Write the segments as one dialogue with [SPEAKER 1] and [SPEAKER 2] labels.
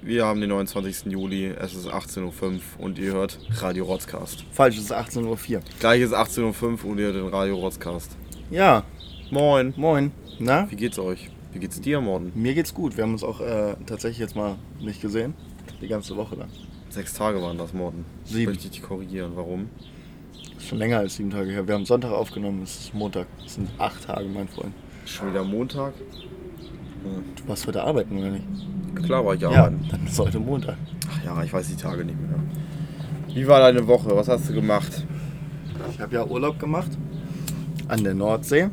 [SPEAKER 1] Wir haben den 29. Juli, es ist 18.05 Uhr und ihr hört Radio Rotzcast.
[SPEAKER 2] Falsch, es ist 18.04 Uhr.
[SPEAKER 1] Gleich ist 18.05 Uhr und ihr hört den Radio Rotzcast.
[SPEAKER 2] Ja,
[SPEAKER 1] Moin.
[SPEAKER 2] moin. Na?
[SPEAKER 1] Wie geht's euch? Wie geht's dir, Morden?
[SPEAKER 2] Mir geht's gut. Wir haben uns auch äh, tatsächlich jetzt mal nicht gesehen. Die ganze Woche lang.
[SPEAKER 1] Sechs Tage waren das, Morden.
[SPEAKER 2] Sieben.
[SPEAKER 1] Möchte ich dich korrigieren. Warum?
[SPEAKER 2] Ist schon länger als sieben Tage her. Wir haben Sonntag aufgenommen, es ist Montag. Es sind acht Tage, mein Freund.
[SPEAKER 1] Schon wieder Montag?
[SPEAKER 2] Du warst heute arbeiten, oder nicht?
[SPEAKER 1] Klar war ich
[SPEAKER 2] Ja,
[SPEAKER 1] arbeiten.
[SPEAKER 2] dann ist heute Montag.
[SPEAKER 1] Ach ja, ich weiß die Tage nicht mehr. Wie war deine Woche? Was hast du gemacht?
[SPEAKER 2] Ich habe ja Urlaub gemacht an der Nordsee.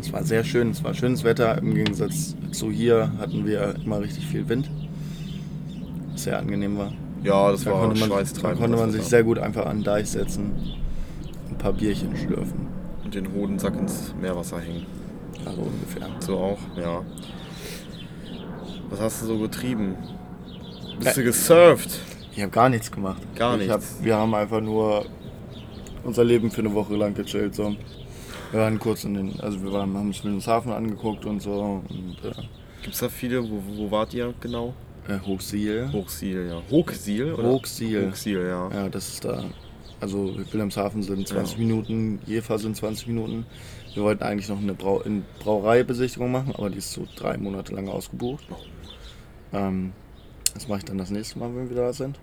[SPEAKER 2] Es war sehr schön, es war schönes Wetter. Im Gegensatz zu hier hatten wir immer richtig viel Wind. Was sehr angenehm war.
[SPEAKER 1] Ja, das
[SPEAKER 2] Da
[SPEAKER 1] war
[SPEAKER 2] konnte man, da konnte man sich
[SPEAKER 1] Wetter.
[SPEAKER 2] sehr gut einfach an den Deich setzen, ein paar Bierchen schlürfen.
[SPEAKER 1] Und den Hodensack ins Meerwasser hängen.
[SPEAKER 2] Also ungefähr.
[SPEAKER 1] So auch, ja. Was hast du so getrieben? Bist du gesurft?
[SPEAKER 2] Ich habe gar nichts gemacht.
[SPEAKER 1] Gar
[SPEAKER 2] ich hab,
[SPEAKER 1] nichts?
[SPEAKER 2] wir haben einfach nur unser Leben für eine Woche lang gechillt. So. Wir waren kurz in den, also wir waren, haben uns Wilhelmshaven angeguckt und so und äh,
[SPEAKER 1] Gibt's da viele? Wo, wo wart ihr genau?
[SPEAKER 2] äh, Hochsiel.
[SPEAKER 1] Hochsiel, ja. Hochsiel, oder?
[SPEAKER 2] Hochsiel.
[SPEAKER 1] Hochsiel, ja.
[SPEAKER 2] Ja, das ist da. Also Wilhelmshaven sind 20 Minuten, Jever sind 20 Minuten. Wir wollten eigentlich noch eine Brau in Brauereibesichtigung machen, aber die ist so drei Monate lang ausgebucht. Ähm, das mache ich dann das nächste Mal, wenn wir da sind.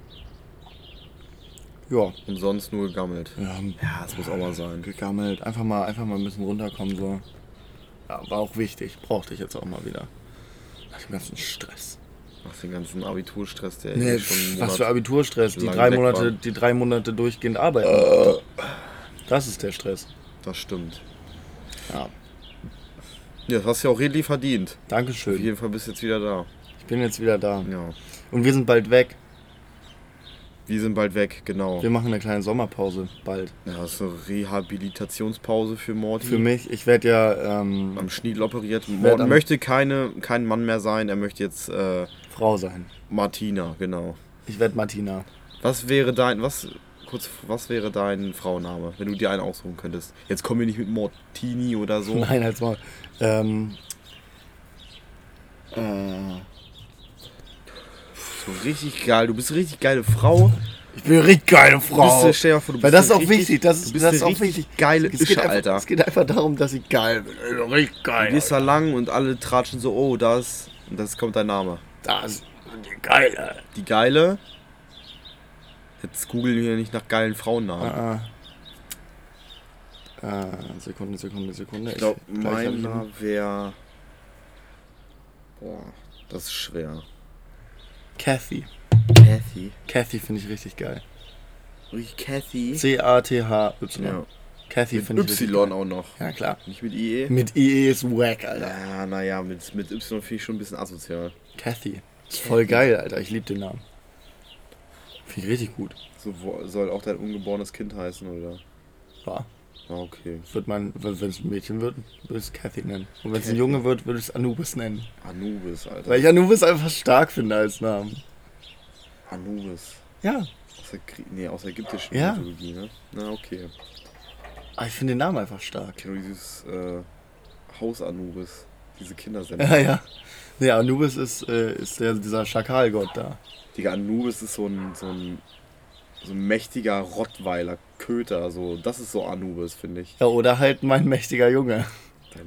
[SPEAKER 2] Ja,
[SPEAKER 1] Und sonst nur gegammelt.
[SPEAKER 2] wir haben
[SPEAKER 1] Ja, das muss auch mal sein.
[SPEAKER 2] gegammelt, einfach mal, einfach mal ein bisschen runterkommen so. Ja, war auch wichtig, brauchte ich jetzt auch mal wieder. Nach dem ganzen Stress.
[SPEAKER 1] Nach dem ganzen Abiturstress, der
[SPEAKER 2] Nee,
[SPEAKER 1] schon
[SPEAKER 2] was für Abiturstress, die drei Monate,
[SPEAKER 1] war.
[SPEAKER 2] die drei Monate durchgehend arbeiten. Das ist der Stress.
[SPEAKER 1] Das stimmt.
[SPEAKER 2] Ja,
[SPEAKER 1] Ja, das hast du ja auch redlich verdient. Auf
[SPEAKER 2] Dankeschön.
[SPEAKER 1] jeden Fall bist du jetzt wieder da.
[SPEAKER 2] Bin jetzt wieder da.
[SPEAKER 1] Ja.
[SPEAKER 2] Und wir sind bald weg.
[SPEAKER 1] Wir sind bald weg, genau.
[SPEAKER 2] Wir machen eine kleine Sommerpause bald.
[SPEAKER 1] Ja, das ist eine Rehabilitationspause für Morty.
[SPEAKER 2] Für mich, ich werde ja ähm,
[SPEAKER 1] Am Schniedel operiert.
[SPEAKER 2] am-
[SPEAKER 1] möchte keine, kein Mann mehr sein. Er möchte jetzt äh,
[SPEAKER 2] Frau sein.
[SPEAKER 1] Martina, genau.
[SPEAKER 2] Ich werde Martina.
[SPEAKER 1] Was wäre dein, was, kurz, was wäre dein Frauenname, wenn du dir einen aussuchen könntest? Jetzt kommen wir nicht mit Mortini oder so.
[SPEAKER 2] Nein, als mal. Ähm, äh,
[SPEAKER 1] So richtig geil. Du bist eine richtig geile Frau.
[SPEAKER 2] ich bin eine richtig geile
[SPEAKER 1] Du bist,
[SPEAKER 2] Frau.
[SPEAKER 1] stell dir vor, du
[SPEAKER 2] Weil
[SPEAKER 1] bist
[SPEAKER 2] das ist auch
[SPEAKER 1] richtig,
[SPEAKER 2] wichtig. Das
[SPEAKER 1] du
[SPEAKER 2] ist,
[SPEAKER 1] bist
[SPEAKER 2] das ist auch
[SPEAKER 1] richtig
[SPEAKER 2] wichtig.
[SPEAKER 1] geile
[SPEAKER 2] es
[SPEAKER 1] Ische,
[SPEAKER 2] einfach,
[SPEAKER 1] Alter.
[SPEAKER 2] es geht einfach darum, dass ich geil bin. Ich bin richtig
[SPEAKER 1] Du
[SPEAKER 2] geil.
[SPEAKER 1] gehst da lang und alle tratschen so, oh, das. Und das kommt dein Name.
[SPEAKER 2] Das die geile.
[SPEAKER 1] Die geile. Jetzt googeln wir nicht nach geilen Frauennamen.
[SPEAKER 2] Ah, ah. Äh, Sekunde, Sekunde, Sekunde.
[SPEAKER 1] Ich glaube, meiner wäre. Boah, das ist schwer.
[SPEAKER 2] Kathy.
[SPEAKER 1] Cathy.
[SPEAKER 2] Kathy finde ich richtig geil.
[SPEAKER 1] Richtig Cathy.
[SPEAKER 2] C-A-T-H-Y.
[SPEAKER 1] Ja.
[SPEAKER 2] Kathy finde ich
[SPEAKER 1] Y auch noch.
[SPEAKER 2] Ja, klar.
[SPEAKER 1] Nicht mit IE.
[SPEAKER 2] Mit IE ist wack, Alter.
[SPEAKER 1] Ja, naja, mit, mit Y finde ich schon ein bisschen asozial.
[SPEAKER 2] Kathy. Ist voll geil, Alter. Ich liebe den Namen. Finde ich richtig gut.
[SPEAKER 1] So soll auch dein ungeborenes Kind heißen, oder?
[SPEAKER 2] Ja.
[SPEAKER 1] Ah, okay.
[SPEAKER 2] Wird man, wenn es ein Mädchen wird, würde ich es Kathy nennen. Und wenn es ein. Junge wird, würde ich es Anubis nennen.
[SPEAKER 1] Anubis, Alter.
[SPEAKER 2] Weil ich Anubis einfach stark finde als Namen.
[SPEAKER 1] Anubis.
[SPEAKER 2] Ja.
[SPEAKER 1] Aus der, nee, aus der ägyptischen
[SPEAKER 2] Ja.
[SPEAKER 1] Mythologie, ne? Na, okay.
[SPEAKER 2] Aber ich finde den Namen einfach stark.
[SPEAKER 1] Kenne nur dieses äh, Haus Anubis. Diese Kindersendung.
[SPEAKER 2] Ja, ja. Nee, Anubis ist, äh, ist der, dieser Schakalgott da.
[SPEAKER 1] Digga, Anubis ist so ein, so ein, so ein mächtiger Rottweiler, Köter. So. Das ist so Anubis, finde ich.
[SPEAKER 2] Ja, oder halt mein mächtiger Junge.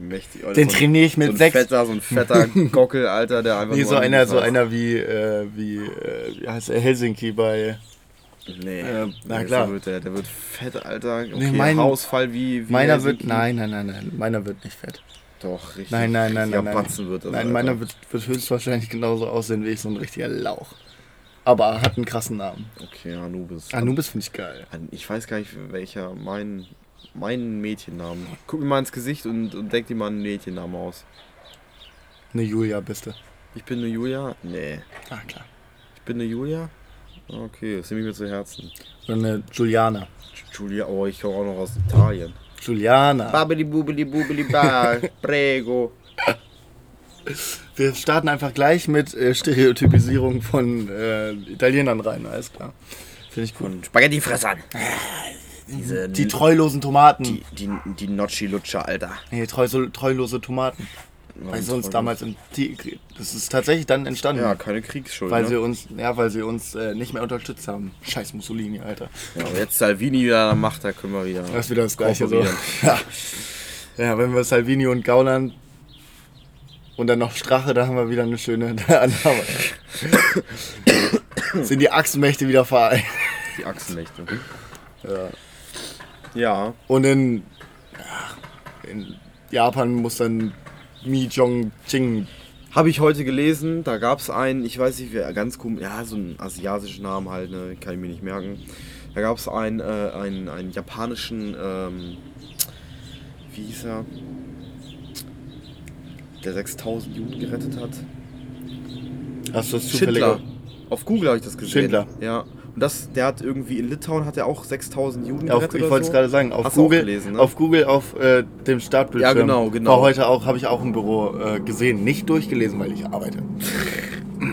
[SPEAKER 1] Mächtig,
[SPEAKER 2] Den
[SPEAKER 1] so
[SPEAKER 2] trainiere ich mit
[SPEAKER 1] so ein
[SPEAKER 2] sechs.
[SPEAKER 1] Fetter, so ein fetter Gockel, Alter, der einfach
[SPEAKER 2] Nee, so einer,
[SPEAKER 1] Anubis
[SPEAKER 2] so einer wie, äh, wie, äh, wie heißt er, Helsinki bei.
[SPEAKER 1] Nee,
[SPEAKER 2] Äh, na
[SPEAKER 1] nee,
[SPEAKER 2] klar.
[SPEAKER 1] so Wird der, der wird fett, Alter. Okay,
[SPEAKER 2] Nee, mein-
[SPEAKER 1] Hausfall wie, wie
[SPEAKER 2] Meiner wird.
[SPEAKER 1] Helsinki.
[SPEAKER 2] Nein, nein, nein, nein. Meiner wird nicht fett.
[SPEAKER 1] Doch, richtig.
[SPEAKER 2] Nein, nein, nein, nein. Nein,
[SPEAKER 1] Batzen wird das,
[SPEAKER 2] nein
[SPEAKER 1] Alter.
[SPEAKER 2] meiner wird, wird höchstwahrscheinlich genauso aussehen wie ich, so ein richtiger Lauch. Aber er hat einen krassen Namen.
[SPEAKER 1] Okay, Anubis.
[SPEAKER 2] Anubis finde ich geil.
[SPEAKER 1] Ich weiß gar nicht, welcher mein, mein Mädchennamen. Guck mir mal ins Gesicht und, und denk dir mal einen Mädchennamen aus.
[SPEAKER 2] Eine Julia bist du.
[SPEAKER 1] Ich bin eine Julia? Nee.
[SPEAKER 2] Ah, klar.
[SPEAKER 1] Ich bin eine Julia? Okay, das nehme ich mir zu Herzen.
[SPEAKER 2] Oder eine Juliana.
[SPEAKER 1] Julia, oh, ich komme auch noch aus Italien.
[SPEAKER 2] Juliana.
[SPEAKER 1] Babili bubili bubili ba, prego.
[SPEAKER 2] Wir starten einfach gleich mit äh, Stereotypisierung von äh, Italienern rein, alles klar. Finde ich cool.
[SPEAKER 1] Und Spaghettifressern. Diese
[SPEAKER 2] Die treulosen Tomaten.
[SPEAKER 1] die, die, die Nocci-Lutscher, Alter.
[SPEAKER 2] Nee, treu, treuslose Tomaten. Weil sie uns damals im. Das ist tatsächlich dann entstanden.
[SPEAKER 1] Ja, keine Kriegsschuld.
[SPEAKER 2] Weil
[SPEAKER 1] ne?
[SPEAKER 2] sie uns, ja, weil sie uns äh, nicht mehr unterstützt haben. Scheiß Mussolini, Alter.
[SPEAKER 1] ja, aber jetzt Salvini wieder an der Macht, da können wir wieder.
[SPEAKER 2] Das ist wieder das Gleiche so. Ja. ja, wenn wir Salvini und Gauland und dann noch Strache, da haben wir wieder eine schöne Annahme. Sind die Achsenmächte wieder vereint.
[SPEAKER 1] Die Achsenmächte.
[SPEAKER 2] Ja.
[SPEAKER 1] Ja,
[SPEAKER 2] Und in, in Japan muss dann Mi Jong Ching.
[SPEAKER 1] habe ich heute gelesen. Da gab es einen, ich weiß nicht, wer, ganz komisch, ja, so einen asiatischen Namen halt, ne, kann ich mir nicht merken. Da gab es einen, äh, einen, einen japanischen, ähm, wie hieß er? Der 6000 Juden gerettet hat.
[SPEAKER 2] Hast du das zufällig?
[SPEAKER 1] Schindler. Auf Google habe ich das gesehen.
[SPEAKER 2] Schindler.
[SPEAKER 1] Ja. Und das, der hat irgendwie in Litauen hat er auch 6000 Juden
[SPEAKER 2] Auf,
[SPEAKER 1] gerettet.
[SPEAKER 2] ich wollte es
[SPEAKER 1] so.
[SPEAKER 2] gerade sagen, auf
[SPEAKER 1] Hast
[SPEAKER 2] Google,
[SPEAKER 1] gelesen, ne?
[SPEAKER 2] auf Google, auf äh, dem Startbildschirm.
[SPEAKER 1] Ja, genau, genau.
[SPEAKER 2] War heute auch, habe ich auch im Büro äh, gesehen. Nicht durchgelesen, weil ich arbeite.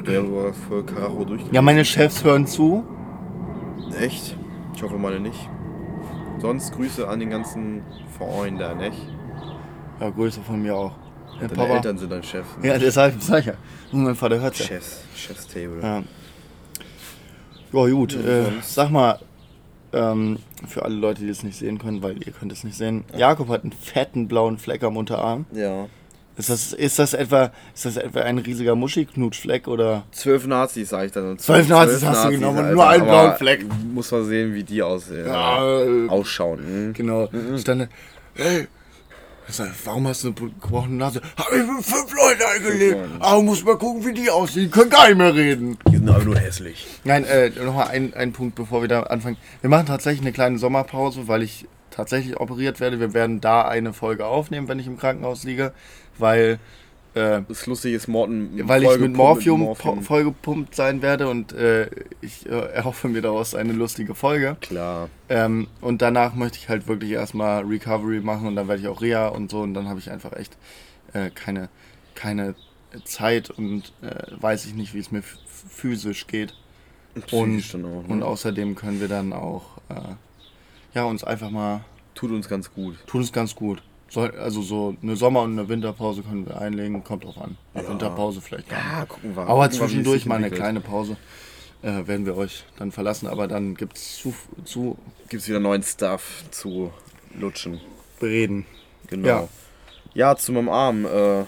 [SPEAKER 1] Der war voll Karacho durchgegangen.
[SPEAKER 2] Ja, meine Chefs hören zu.
[SPEAKER 1] Echt? Ich hoffe meine nicht. Sonst Grüße an den ganzen Verein da, nicht?
[SPEAKER 2] Ja, Grüße von mir auch.
[SPEAKER 1] Deine Eltern sind dein Chef.
[SPEAKER 2] Ja, deshalb sag ich ja. Und mein Vater hört ja.
[SPEAKER 1] Chefs, Chefstable.
[SPEAKER 2] Ja, ja gut. Äh, sag mal, ähm, für alle Leute, die es nicht sehen können, weil ihr könnt es nicht sehen. Jakob hat einen fetten blauen Fleck am Unterarm.
[SPEAKER 1] Ja.
[SPEAKER 2] Ist das, ist das etwa, ist das etwa ein riesiger Muschi-Knutschfleck oder?
[SPEAKER 1] Zwölf Nazis, sag ich dann.
[SPEAKER 2] Zwölf Nazis hast du genommen und nur einen blauen Fleck.
[SPEAKER 1] Muss man sehen, wie die aussehen.
[SPEAKER 2] Ja, äh,
[SPEAKER 1] Ausschauen. Mhm.
[SPEAKER 2] Genau. Stand da, hey, sag, warum hast du eine gebrochene Nase? Hab ich mit fünf Leuten eingelebt.
[SPEAKER 1] Leute.
[SPEAKER 2] Aber muss mal gucken, wie die aussehen. Können gar nicht mehr reden.
[SPEAKER 1] Die sind aber nur hässlich.
[SPEAKER 2] Nein, äh, nochmal ein, ein Punkt, bevor wir da anfangen. Wir machen tatsächlich eine kleine Sommerpause, weil ich tatsächlich operiert werde. Wir werden da eine Folge aufnehmen, wenn ich im Krankenhaus liege, weil, äh,
[SPEAKER 1] Das Lustige ist, Morten.
[SPEAKER 2] weil ich mit Morphium,
[SPEAKER 1] Morphium.
[SPEAKER 2] vollgepumpt sein werde und äh, ich äh, erhoffe mir daraus eine lustige Folge.
[SPEAKER 1] Klar.
[SPEAKER 2] Ähm, und danach möchte ich halt wirklich erstmal Recovery machen und dann werde ich auch Reha und so und dann habe ich einfach echt äh, keine, keine Zeit und äh, weiß ich nicht, wie es mir physisch geht.
[SPEAKER 1] Psychisch dann auch. Ne?
[SPEAKER 2] Und außerdem können wir dann auch äh, ja, uns einfach mal,
[SPEAKER 1] Tut uns ganz gut.
[SPEAKER 2] tun es ganz gut. Soll, also so eine Sommer- und eine Winterpause können wir einlegen, kommt drauf an. Eine
[SPEAKER 1] Ja.
[SPEAKER 2] Winterpause vielleicht gar nicht.
[SPEAKER 1] Ja, gucken wir.
[SPEAKER 2] Aber
[SPEAKER 1] gucken
[SPEAKER 2] zwischendurch mal eine
[SPEAKER 1] entwickelt.
[SPEAKER 2] kleine Pause. Äh, werden wir euch dann verlassen, aber dann gibt es zu, zu
[SPEAKER 1] Gibt's wieder neuen Stuff zu lutschen.
[SPEAKER 2] bereden.
[SPEAKER 1] Genau.
[SPEAKER 2] Ja.
[SPEAKER 1] Ja, zu meinem Arm. Äh,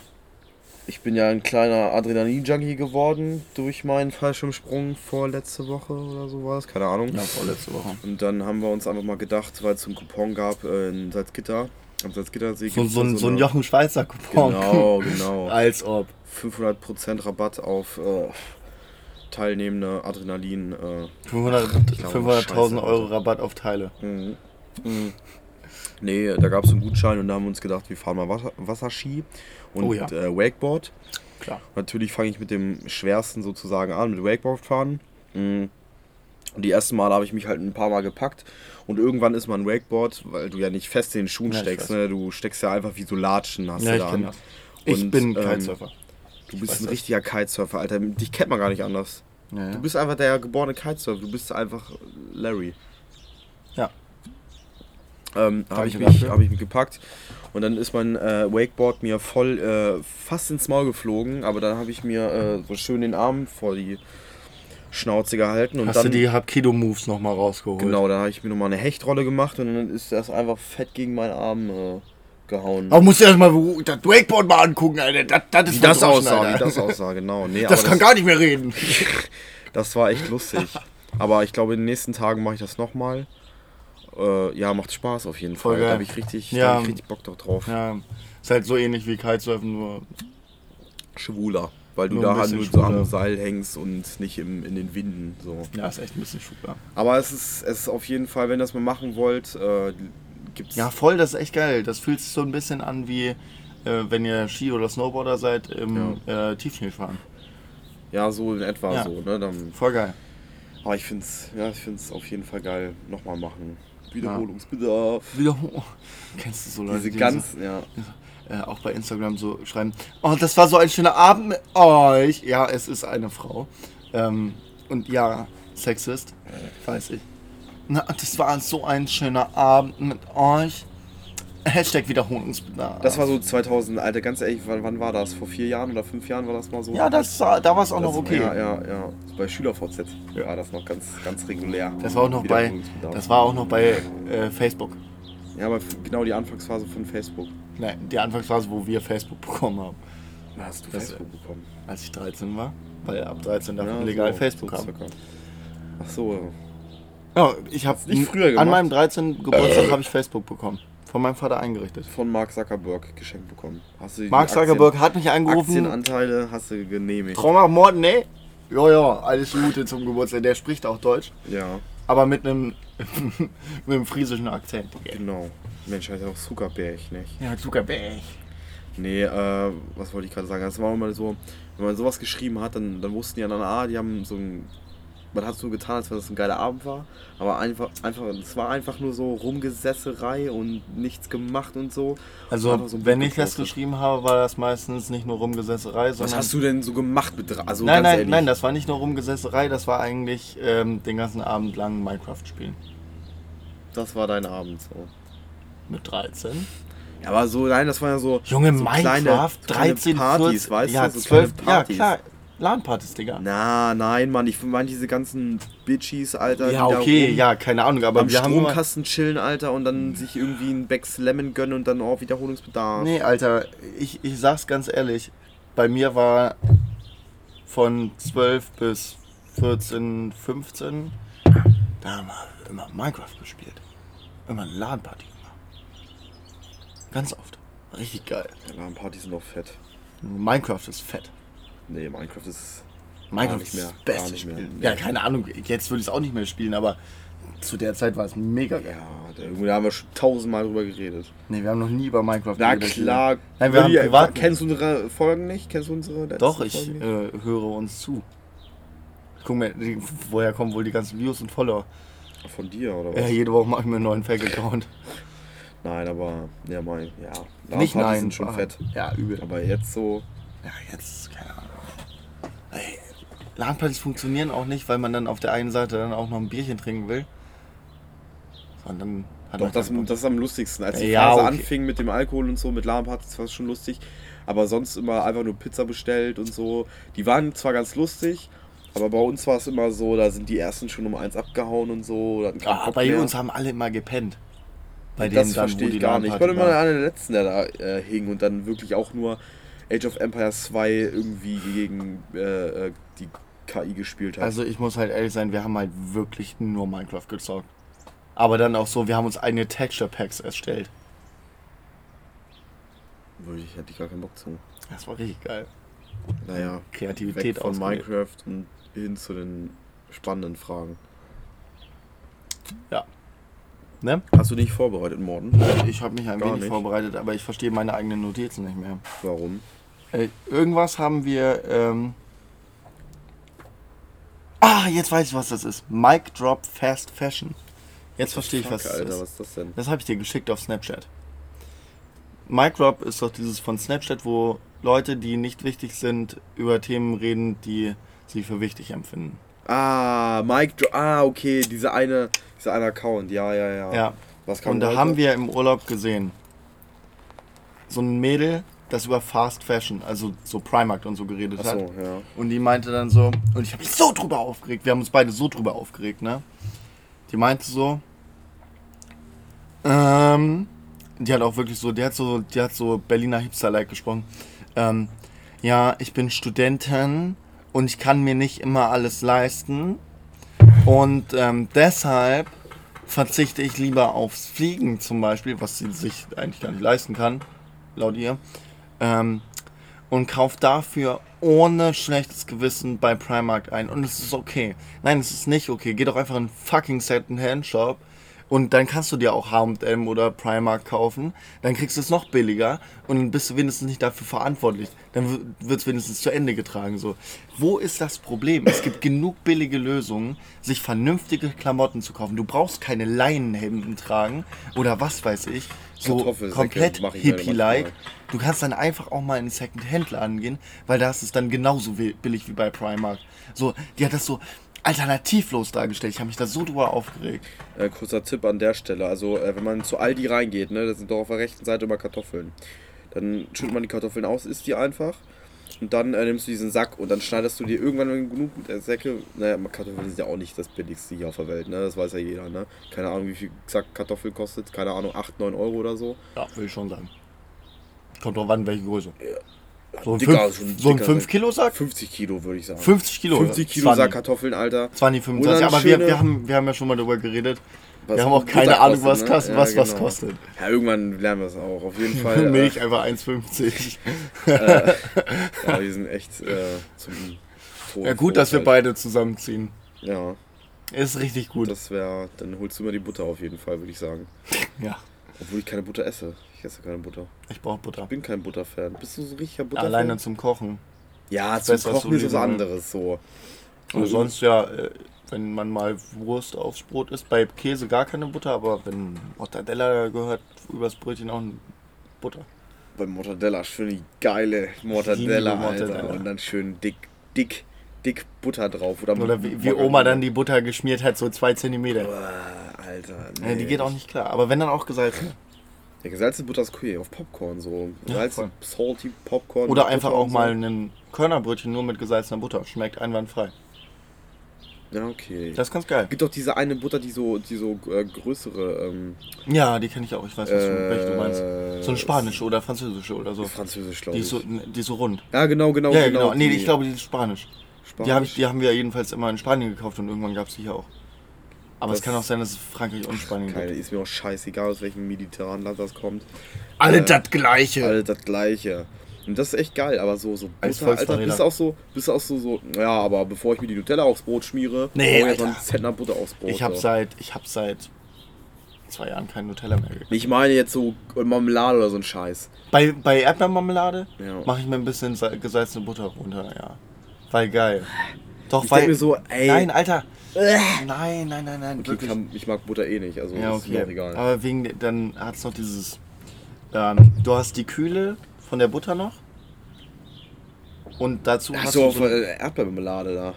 [SPEAKER 1] ich bin ja ein kleiner Adrenalin-Junkie geworden durch meinen Fallschirmsprung vorletzte Woche oder so war es, keine Ahnung.
[SPEAKER 2] Ja, vorletzte Woche.
[SPEAKER 1] Und dann haben wir uns einfach mal gedacht, weil es einen Coupon gab äh, in Salzgitter, Salzgittersee.
[SPEAKER 2] So, so, ein, so ein Jochen Schweizer Coupon.
[SPEAKER 1] Genau, genau.
[SPEAKER 2] Als ob.
[SPEAKER 1] 500% Rabatt auf äh, teilnehmende Adrenalin. Äh,
[SPEAKER 2] 500
[SPEAKER 1] glaube,
[SPEAKER 2] 500.000
[SPEAKER 1] Scheiße,
[SPEAKER 2] Euro
[SPEAKER 1] Alter.
[SPEAKER 2] Rabatt auf Teile.
[SPEAKER 1] Mhm. Mhm. Nee, da gab es einen Gutschein und da haben wir uns gedacht, wir fahren mal Wasser, Wasserski und
[SPEAKER 2] Oh ja.
[SPEAKER 1] äh, Wakeboard.
[SPEAKER 2] Klar.
[SPEAKER 1] Natürlich fange ich mit dem schwersten sozusagen an, mit Wakeboard fahren. Mhm. Und die ersten Mal habe ich mich halt ein paar Mal gepackt und irgendwann ist man Wakeboard, weil du ja nicht fest in den Schuhen
[SPEAKER 2] Ja, ich
[SPEAKER 1] steckst, ne? du steckst ja einfach wie so Latschen hast
[SPEAKER 2] Ja,
[SPEAKER 1] du
[SPEAKER 2] ich
[SPEAKER 1] da
[SPEAKER 2] kenne
[SPEAKER 1] an.
[SPEAKER 2] das. Ich
[SPEAKER 1] Und,
[SPEAKER 2] bin
[SPEAKER 1] ähm,
[SPEAKER 2] Kitesurfer.
[SPEAKER 1] Du bist ein
[SPEAKER 2] das.
[SPEAKER 1] richtiger Kitesurfer, Alter. Dich kennt man gar nicht anders.
[SPEAKER 2] Ja.
[SPEAKER 1] Du bist einfach der geborene Kitesurfer. Du bist einfach Larry.
[SPEAKER 2] Ja.
[SPEAKER 1] Ähm, habe ich, mich- hab ich mich gepackt. Und dann ist mein äh, Wakeboard mir voll äh, fast ins Maul geflogen. Aber dann habe ich mir äh, so schön den Arm vor die Schnauze gehalten. Und
[SPEAKER 2] Hast
[SPEAKER 1] dann,
[SPEAKER 2] du die Hapkido-Moves nochmal rausgeholt?
[SPEAKER 1] Genau, dann habe ich mir nochmal eine Hechtrolle gemacht. Und dann ist das einfach fett gegen meinen Arm äh, gehauen.
[SPEAKER 2] Aber musst du erstmal das Wakeboard mal angucken, Alter. Das, das ist
[SPEAKER 1] wie das aussah, wie das aussah, genau. Nee,
[SPEAKER 2] Das kann gar nicht mehr reden.
[SPEAKER 1] Das war echt lustig. Aber ich glaube, in den nächsten Tagen mache ich das nochmal. Äh, ja, macht Spaß auf jeden
[SPEAKER 2] Voll
[SPEAKER 1] Fall. Da
[SPEAKER 2] geil.
[SPEAKER 1] habe ich, richtig, da
[SPEAKER 2] Ja.
[SPEAKER 1] hab ich richtig Bock drauf.
[SPEAKER 2] Ja, ist halt so ähnlich wie Kitesurfen, nur
[SPEAKER 1] Schwuler. Weil du da halt nur so am. Seil hängst und nicht im, in den Winden. So.
[SPEAKER 2] ja, ist echt ein bisschen schwuler.
[SPEAKER 1] Aber es ist, es ist auf jeden Fall, wenn ihr das mal machen wollt, äh, gibt's.
[SPEAKER 2] Ja, voll, das ist echt geil. Das fühlt sich so ein bisschen an wie äh, wenn ihr Ski- oder Snowboarder seid im äh, Tiefschneefahren.
[SPEAKER 1] Ja, so in etwa
[SPEAKER 2] Ja.
[SPEAKER 1] so. Ne? Dann,
[SPEAKER 2] Voll geil.
[SPEAKER 1] Aber ich finde es ja, ich find's auf jeden Fall geil. Nochmal machen. Wiederholungsbedarf.
[SPEAKER 2] Wieder, kennst du so Leute,
[SPEAKER 1] Diese
[SPEAKER 2] die
[SPEAKER 1] ganz, ja.
[SPEAKER 2] so, äh, auch bei Instagram so schreiben, oh, das war so ein schöner Abend mit euch. Ja, es ist eine Frau. Ähm, und ja, Sexist, weiß ich. Na, das war so ein schöner Abend mit euch. Hashtag Wiederholungsbedarf.
[SPEAKER 1] Das war so 2000, Alter, ganz ehrlich, wann, wann war das? Vor vier Jahren oder fünf Jahren war das mal so?
[SPEAKER 2] Ja, das, war- da war es auch noch
[SPEAKER 1] Das-
[SPEAKER 2] okay.
[SPEAKER 1] Ja, ja, ja. Bei SchülerVZ war das noch ganz, ganz regulär.
[SPEAKER 2] Das war auch noch bei, das war auch noch bei äh, Facebook.
[SPEAKER 1] Ja, aber genau die Anfangsphase von Facebook.
[SPEAKER 2] Ne, die Anfangsphase, wo wir Facebook bekommen haben.
[SPEAKER 1] Da hast du
[SPEAKER 2] Das-
[SPEAKER 1] Facebook bekommen.
[SPEAKER 2] Als ich 13 war. Weil ab 13 darf
[SPEAKER 1] Ja,
[SPEAKER 2] man legal
[SPEAKER 1] so,
[SPEAKER 2] Facebook haben.
[SPEAKER 1] Ach so, ja.
[SPEAKER 2] Ja, ich habe
[SPEAKER 1] nicht früher
[SPEAKER 2] An
[SPEAKER 1] gemacht?
[SPEAKER 2] meinem 13. Geburtstag habe ich Facebook bekommen. Von meinem Vater eingerichtet.
[SPEAKER 1] von Mark Zuckerberg geschenkt bekommen. Hast du die
[SPEAKER 2] Mark
[SPEAKER 1] Aktien-
[SPEAKER 2] Zuckerberg hat mich angerufen.
[SPEAKER 1] Aktienanteile hast du genehmigt.
[SPEAKER 2] Traumach Morten, ne? Ja, ja, alles Gute zum Geburtstag. Der spricht auch Deutsch.
[SPEAKER 1] Ja,
[SPEAKER 2] Aber mit einem, mit einem friesischen Akzent.
[SPEAKER 1] genau. Mensch, heißt ja auch Zuckerberg, nicht?
[SPEAKER 2] Ja, Zuckerberg.
[SPEAKER 1] Nee, äh, was wollte ich gerade sagen? Das war immer so, wenn man sowas geschrieben hat, dann, dann wussten die anderen, ah, die haben so ein. Man hat so getan, als wenn das ein geiler Abend war. Aber einfach, einfach, es war einfach nur so Rumgesesserei und nichts gemacht und so.
[SPEAKER 2] Also,
[SPEAKER 1] Einfach so
[SPEAKER 2] wenn ich das geschrieben habe, war das meistens nicht nur Rumgesesserei, sondern.
[SPEAKER 1] Was hast du denn so gemacht mit Also
[SPEAKER 2] nein, nein,
[SPEAKER 1] ehrlich.
[SPEAKER 2] nein, das war nicht nur Rumgesesserei, das war eigentlich ähm, den ganzen Abend lang Minecraft spielen.
[SPEAKER 1] das war dein Abend so.
[SPEAKER 2] Mit 13.
[SPEAKER 1] Ja, aber so, nein, das war ja so.
[SPEAKER 2] Junge,
[SPEAKER 1] so
[SPEAKER 2] Minecraft,
[SPEAKER 1] kleine,
[SPEAKER 2] 13,
[SPEAKER 1] kleine Partys,
[SPEAKER 2] 14,
[SPEAKER 1] weißt
[SPEAKER 2] ja,
[SPEAKER 1] du? So
[SPEAKER 2] 12,
[SPEAKER 1] kleine
[SPEAKER 2] ja
[SPEAKER 1] Partys.
[SPEAKER 2] klar, LAN-Partys, Digga.
[SPEAKER 1] Na, nein, Mann, ich meine diese ganzen Bitchies, Alter.
[SPEAKER 2] ja, okay, ja, keine Ahnung, aber
[SPEAKER 1] am
[SPEAKER 2] wir haben
[SPEAKER 1] Stromkasten chillen, Alter, und dann sich irgendwie einen Becks Lemon gönnen und dann auch Wiederholungsbedarf.
[SPEAKER 2] Nee, Alter, ich, ich sag's ganz ehrlich, bei mir war von 12 bis 14, 15, da haben wir immer Minecraft gespielt. Immer eine LAN-Party gemacht. Ganz oft. Richtig geil.
[SPEAKER 1] Ja, Partys sind auch fett.
[SPEAKER 2] Minecraft ist fett.
[SPEAKER 1] Nee, Minecraft ist.
[SPEAKER 2] Minecraft
[SPEAKER 1] nicht
[SPEAKER 2] ist
[SPEAKER 1] mehr,
[SPEAKER 2] das
[SPEAKER 1] gar
[SPEAKER 2] beste
[SPEAKER 1] nicht mehr.
[SPEAKER 2] Spiel. Ja, keine Ahnung, jetzt würde ich es auch nicht mehr spielen, aber zu der Zeit war es mega geil.
[SPEAKER 1] Ja, da, haben wir schon tausendmal drüber geredet.
[SPEAKER 2] Nee, wir haben noch nie über Minecraft
[SPEAKER 1] Na
[SPEAKER 2] geredet.
[SPEAKER 1] klar.
[SPEAKER 2] Nein, wir haben
[SPEAKER 1] Willi,
[SPEAKER 2] privat-
[SPEAKER 1] Kennst du unsere Folgen nicht? Kennst du unsere
[SPEAKER 2] Doch, ich äh, höre uns zu. Guck mal, woher kommen wohl die ganzen Views und Follower?
[SPEAKER 1] Von dir, oder was?
[SPEAKER 2] Ja, jede Woche mache ich mir einen neuen Fake-Account.
[SPEAKER 1] Nein, aber. Ja, mein. Ja.
[SPEAKER 2] Nicht nein.
[SPEAKER 1] sind schon
[SPEAKER 2] ah,
[SPEAKER 1] fett.
[SPEAKER 2] Ja, übel.
[SPEAKER 1] Aber jetzt so.
[SPEAKER 2] Ja, jetzt, keine Ahnung. LAN-Partys funktionieren auch nicht, weil man dann auf der einen Seite dann auch noch ein Bierchen trinken will. Sondern hat
[SPEAKER 1] Doch, das, das ist am lustigsten. Als die
[SPEAKER 2] Ja,
[SPEAKER 1] Phase
[SPEAKER 2] okay.
[SPEAKER 1] anfing mit dem Alkohol und so, mit LAN-Partys war es schon lustig. Aber sonst immer einfach nur Pizza bestellt und so. Die waren zwar ganz lustig, aber bei uns war es immer so, da sind die ersten schon um eins abgehauen und so.
[SPEAKER 2] Ah, bei
[SPEAKER 1] mehr.
[SPEAKER 2] uns haben alle immer gepennt. Bei
[SPEAKER 1] das
[SPEAKER 2] denen dann,
[SPEAKER 1] verstehe ich gar nicht. Ich war immer einer der Letzten, der da äh, hing und dann wirklich auch nur Age of Empires 2 irgendwie gegen äh, äh, die KI gespielt hat.
[SPEAKER 2] Also ich muss halt ehrlich sein, wir haben halt wirklich nur Minecraft gezockt. Aber dann auch so, wir haben uns eigene Texture Packs erstellt.
[SPEAKER 1] Wirklich, hätte ich gar keinen Bock zu.
[SPEAKER 2] Das war richtig geil.
[SPEAKER 1] Naja,
[SPEAKER 2] Kreativität ausgelebt.
[SPEAKER 1] Minecraft und hin zu den spannenden Fragen.
[SPEAKER 2] Ja. Ne?
[SPEAKER 1] Hast du dich vorbereitet, Morten?
[SPEAKER 2] Ich habe mich ein
[SPEAKER 1] Gar
[SPEAKER 2] wenig
[SPEAKER 1] nicht.
[SPEAKER 2] vorbereitet, aber ich verstehe meine eigenen Notizen nicht mehr.
[SPEAKER 1] Warum?
[SPEAKER 2] Äh, irgendwas haben wir. Ähm ah, jetzt weiß ich, was das ist. Mic Drop Fast Fashion. Jetzt verstehe ich, was das
[SPEAKER 1] Alter,
[SPEAKER 2] ist.
[SPEAKER 1] was ist das denn?
[SPEAKER 2] Das habe ich dir geschickt auf Snapchat. Mic Drop ist doch dieses von Snapchat, wo Leute, die nicht wichtig sind, über Themen reden, die sie für wichtig empfinden.
[SPEAKER 1] Ah, Mike, Jo- ah, okay, dieser eine, dieser eine Account, ja, ja, ja.
[SPEAKER 2] Ja.
[SPEAKER 1] Was kam
[SPEAKER 2] Und da
[SPEAKER 1] heute?
[SPEAKER 2] haben wir im Urlaub gesehen, so ein Mädel, das über Fast Fashion, also so Primark und so geredet hat.
[SPEAKER 1] Achso, ja.
[SPEAKER 2] Und die meinte dann so, und ich habe mich so drüber aufgeregt, wir haben uns beide so drüber aufgeregt, ne? Die meinte so, ähm, die hat auch wirklich so, die hat so, die hat so Berliner Hipster-like gesprochen. Ähm, ja, ich bin Studentin und ich kann mir nicht immer alles leisten. Und ähm, deshalb verzichte ich lieber aufs Fliegen zum Beispiel, was sie sich eigentlich gar nicht leisten kann, laut ihr. Ähm, und kauft dafür ohne schlechtes Gewissen bei Primark ein. Und es ist okay. Nein, es ist nicht okay. Geh doch einfach in fucking Second-Hand-Shop und dann kannst du dir auch H&M oder Primark kaufen. Dann kriegst du es noch billiger und dann bist du wenigstens nicht dafür verantwortlich. Dann wird es wenigstens zu Ende getragen. So. Wo ist das Problem? Es gibt genug billige Lösungen, sich vernünftige Klamotten zu kaufen. Du brauchst keine Leinenhemden tragen oder was weiß ich. So komplett hippie-like. Du kannst dann einfach auch mal in den Second-Hand-Laden gehen, weil da ist es dann genauso billig wie bei Primark. So, die hat das so alternativlos dargestellt. Ich habe mich da so drüber aufgeregt.
[SPEAKER 1] Äh, kurzer Tipp an der Stelle. Also, äh, wenn man zu Aldi reingeht, ne, da sind doch auf der rechten Seite immer Kartoffeln. Dann schüttet man die Kartoffeln aus, isst die einfach. Und dann äh, nimmst du diesen Sack und dann schneidest du dir irgendwann wenn genug äh, Säcke. Naja, Kartoffeln sind ja auch nicht das billigste hier auf der Welt, ne? Das weiß ja jeder, ne? Keine Ahnung, wie viel Sack Kartoffel kostet. Keine Ahnung, 8, 9 Euro oder so.
[SPEAKER 2] Ja, will ich schon sagen. Kommt drauf an, welche Größe. So ein
[SPEAKER 1] Dicker,
[SPEAKER 2] 5
[SPEAKER 1] so ein
[SPEAKER 2] so ein
[SPEAKER 1] dicker
[SPEAKER 2] 5
[SPEAKER 1] Sack.
[SPEAKER 2] Kilo Sack?
[SPEAKER 1] 50 Kilo, würde ich sagen.
[SPEAKER 2] 50 Kilo.
[SPEAKER 1] 50 Kilo
[SPEAKER 2] 20.
[SPEAKER 1] Sack Kartoffeln, Alter.
[SPEAKER 2] Zwar nicht
[SPEAKER 1] Und
[SPEAKER 2] 25,
[SPEAKER 1] dann
[SPEAKER 2] aber wir, wir, haben, wir haben ja schon mal darüber geredet.
[SPEAKER 1] Was
[SPEAKER 2] wir haben auch keine Ahnung, was,
[SPEAKER 1] ne?
[SPEAKER 2] kostet,
[SPEAKER 1] Ja,
[SPEAKER 2] was, was
[SPEAKER 1] genau.
[SPEAKER 2] kostet.
[SPEAKER 1] Ja, irgendwann lernen wir es auch. Auf jeden Fall.
[SPEAKER 2] Milch einfach 1,50.
[SPEAKER 1] Äh, ja, wir sind echt äh, zum Tod
[SPEAKER 2] Ja, gut, dass wir beide zusammenziehen.
[SPEAKER 1] Ja,
[SPEAKER 2] Ist richtig gut.
[SPEAKER 1] das wäre. Dann holst du immer die Butter auf jeden Fall, würde ich sagen.
[SPEAKER 2] ja,
[SPEAKER 1] Obwohl ich keine Butter esse. Ich esse keine Butter.
[SPEAKER 2] ich brauche Butter.
[SPEAKER 1] Ich bin kein Butterfan. Bist du so ein richtiger Butterfan?
[SPEAKER 2] Alleine zum Kochen.
[SPEAKER 1] Ja, zum
[SPEAKER 2] Beste, was
[SPEAKER 1] Kochen ist was anderes so.
[SPEAKER 2] Und sonst ja, äh, wenn man mal Wurst aufs Brot isst, bei Käse gar keine Butter, aber wenn Mortadella gehört, übers Brötchen auch Butter.
[SPEAKER 1] Bei Mortadella schön die geile Mortadella,
[SPEAKER 2] liebe
[SPEAKER 1] Alter.
[SPEAKER 2] Mortadella.
[SPEAKER 1] Und dann schön dick, dick, dick Butter drauf. Oder,
[SPEAKER 2] Oder wie, wie. Oma dann die Butter geschmiert hat, so zwei Zentimeter.
[SPEAKER 1] Boah, Alter.
[SPEAKER 2] Ja, die geht auch nicht klar, aber wenn dann auch gesalzen.
[SPEAKER 1] Ja, gesalzene Butter ist cool, auf Popcorn so.
[SPEAKER 2] Ja,
[SPEAKER 1] Salz,
[SPEAKER 2] voll.
[SPEAKER 1] salty Popcorn.
[SPEAKER 2] Oder einfach
[SPEAKER 1] Butter
[SPEAKER 2] auch
[SPEAKER 1] so.
[SPEAKER 2] mal ein Körnerbrötchen nur mit gesalzener Butter. Schmeckt einwandfrei.
[SPEAKER 1] Ja, okay.
[SPEAKER 2] Das ist ganz geil.
[SPEAKER 1] gibt doch diese eine Butter, die so, die so äh, größere. Ähm,
[SPEAKER 2] Ja, die kenne ich auch. Ich weiß, was du,
[SPEAKER 1] äh,
[SPEAKER 2] welche du meinst. So eine spanische oder französische oder so.
[SPEAKER 1] Französisch, glaube ich.
[SPEAKER 2] so, die ist so rund.
[SPEAKER 1] ja, genau, genau,
[SPEAKER 2] ja,
[SPEAKER 1] genau.
[SPEAKER 2] genau. Nee, ich glaube, die ist spanisch.
[SPEAKER 1] Spanisch.
[SPEAKER 2] Die, hab ich, die haben wir jedenfalls immer in Spanien gekauft und irgendwann gab es die hier auch. Aber es kann auch sein, dass es Frankreich und Spanien
[SPEAKER 1] Keine,
[SPEAKER 2] gibt.
[SPEAKER 1] ist mir auch scheißegal, aus welchem mediterranen Land das kommt.
[SPEAKER 2] Alle
[SPEAKER 1] Äh,
[SPEAKER 2] das Gleiche.
[SPEAKER 1] Alles das Gleiche. Und das ist echt geil, aber so, so
[SPEAKER 2] Als
[SPEAKER 1] Butter, Alter, bist du auch so, bist auch so, so, ja, aber bevor ich mir die Nutella aufs Brot schmiere,
[SPEAKER 2] Nee,
[SPEAKER 1] ich einen Zentner Butter aufs Brot.
[SPEAKER 2] Ich habe seit, ich hab seit zwei Jahren kein Nutella mehr gekauft.
[SPEAKER 1] Ich meine jetzt so Marmelade oder so ein Scheiß.
[SPEAKER 2] Bei, bei Erdbeermarmelade
[SPEAKER 1] Ja.
[SPEAKER 2] mache ich mir ein bisschen sa- gesalzene Butter runter, ja. Weil geil. Doch,
[SPEAKER 1] Ich
[SPEAKER 2] weil.
[SPEAKER 1] mir so, ey.
[SPEAKER 2] Nein, Alter. Nein, nein, nein, nein.
[SPEAKER 1] Okay, kann, ich mag Butter eh nicht, also
[SPEAKER 2] Ja,
[SPEAKER 1] ist mir
[SPEAKER 2] okay.
[SPEAKER 1] auch egal.
[SPEAKER 2] Aber wegen, dann hat es noch dieses. Ähm, du hast die Kühle von der Butter noch. Und dazu
[SPEAKER 1] Ach
[SPEAKER 2] hast
[SPEAKER 1] so,
[SPEAKER 2] du.
[SPEAKER 1] auf äh, Erdbeermarmelade da.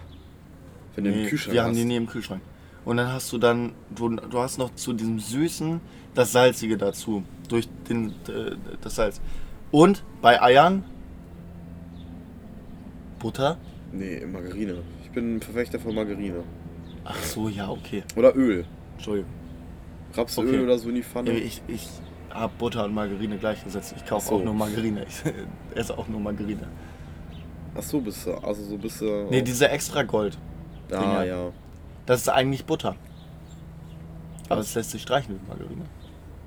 [SPEAKER 1] Wenn du
[SPEAKER 2] nee,
[SPEAKER 1] im Kühlschrank
[SPEAKER 2] wir haben
[SPEAKER 1] hast.
[SPEAKER 2] die nie im Kühlschrank. Und dann hast du dann. Du, du hast noch zu diesem Süßen das Salzige dazu. Durch den, äh, das Salz. Und bei Eiern. Butter.
[SPEAKER 1] Nee, Margarine. Bin ein Verfechter von Margarine.
[SPEAKER 2] Ach so, ja, okay.
[SPEAKER 1] Oder Öl.
[SPEAKER 2] Entschuldigung.
[SPEAKER 1] Rapsöl
[SPEAKER 2] Okay.
[SPEAKER 1] oder so in die Pfanne.
[SPEAKER 2] Ich, ich habe Butter und Margarine gleichgesetzt. Ich kaufe
[SPEAKER 1] so.
[SPEAKER 2] auch nur Margarine. Ich esse auch nur Margarine.
[SPEAKER 1] Ach so, bist du. Also so bist du.
[SPEAKER 2] Nee, diese extra Gold.
[SPEAKER 1] Ah,
[SPEAKER 2] Dinger.
[SPEAKER 1] ja.
[SPEAKER 2] Das ist eigentlich Butter. Aber es lässt sich streichen mit Margarine.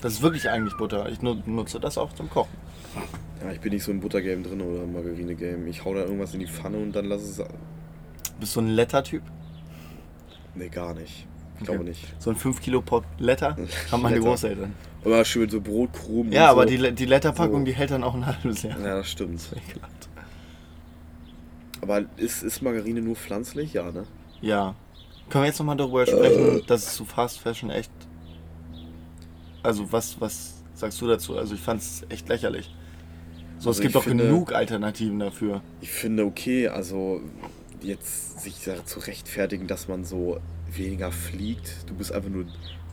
[SPEAKER 2] Das ist wirklich eigentlich Butter. Ich nu- nutze das auch zum Kochen.
[SPEAKER 1] Ja, ich bin nicht so im Buttergame drin oder im Margarine-Game. Ich hau da irgendwas in die Pfanne und dann lass es.
[SPEAKER 2] Bist du ein Letter-Typ?
[SPEAKER 1] Nee, gar nicht. Ich glaube
[SPEAKER 2] Okay.
[SPEAKER 1] nicht.
[SPEAKER 2] So ein 5 Kilo Pot Letter haben meine
[SPEAKER 1] Letter.
[SPEAKER 2] Großeltern.
[SPEAKER 1] Aber schön mit so Brotkrumen.
[SPEAKER 2] Ja, aber
[SPEAKER 1] so.
[SPEAKER 2] die, die Letterpackung,
[SPEAKER 1] So.
[SPEAKER 2] die hält dann auch ein halbes Jahr.
[SPEAKER 1] Ja, das stimmt.
[SPEAKER 2] Ekelhaft.
[SPEAKER 1] Aber ist, ist Margarine nur pflanzlich? Ja, ne?
[SPEAKER 2] Ja. Können wir jetzt nochmal darüber
[SPEAKER 1] Äh.
[SPEAKER 2] sprechen, dass es zu Fast Fashion echt. Also, was, was sagst du dazu? Also, ich fand es echt lächerlich. So,
[SPEAKER 1] Also
[SPEAKER 2] es gibt doch
[SPEAKER 1] finde-
[SPEAKER 2] genug Alternativen dafür.
[SPEAKER 1] Ich finde okay, also jetzt sich zu rechtfertigen, dass man so weniger fliegt. Du bist einfach nur.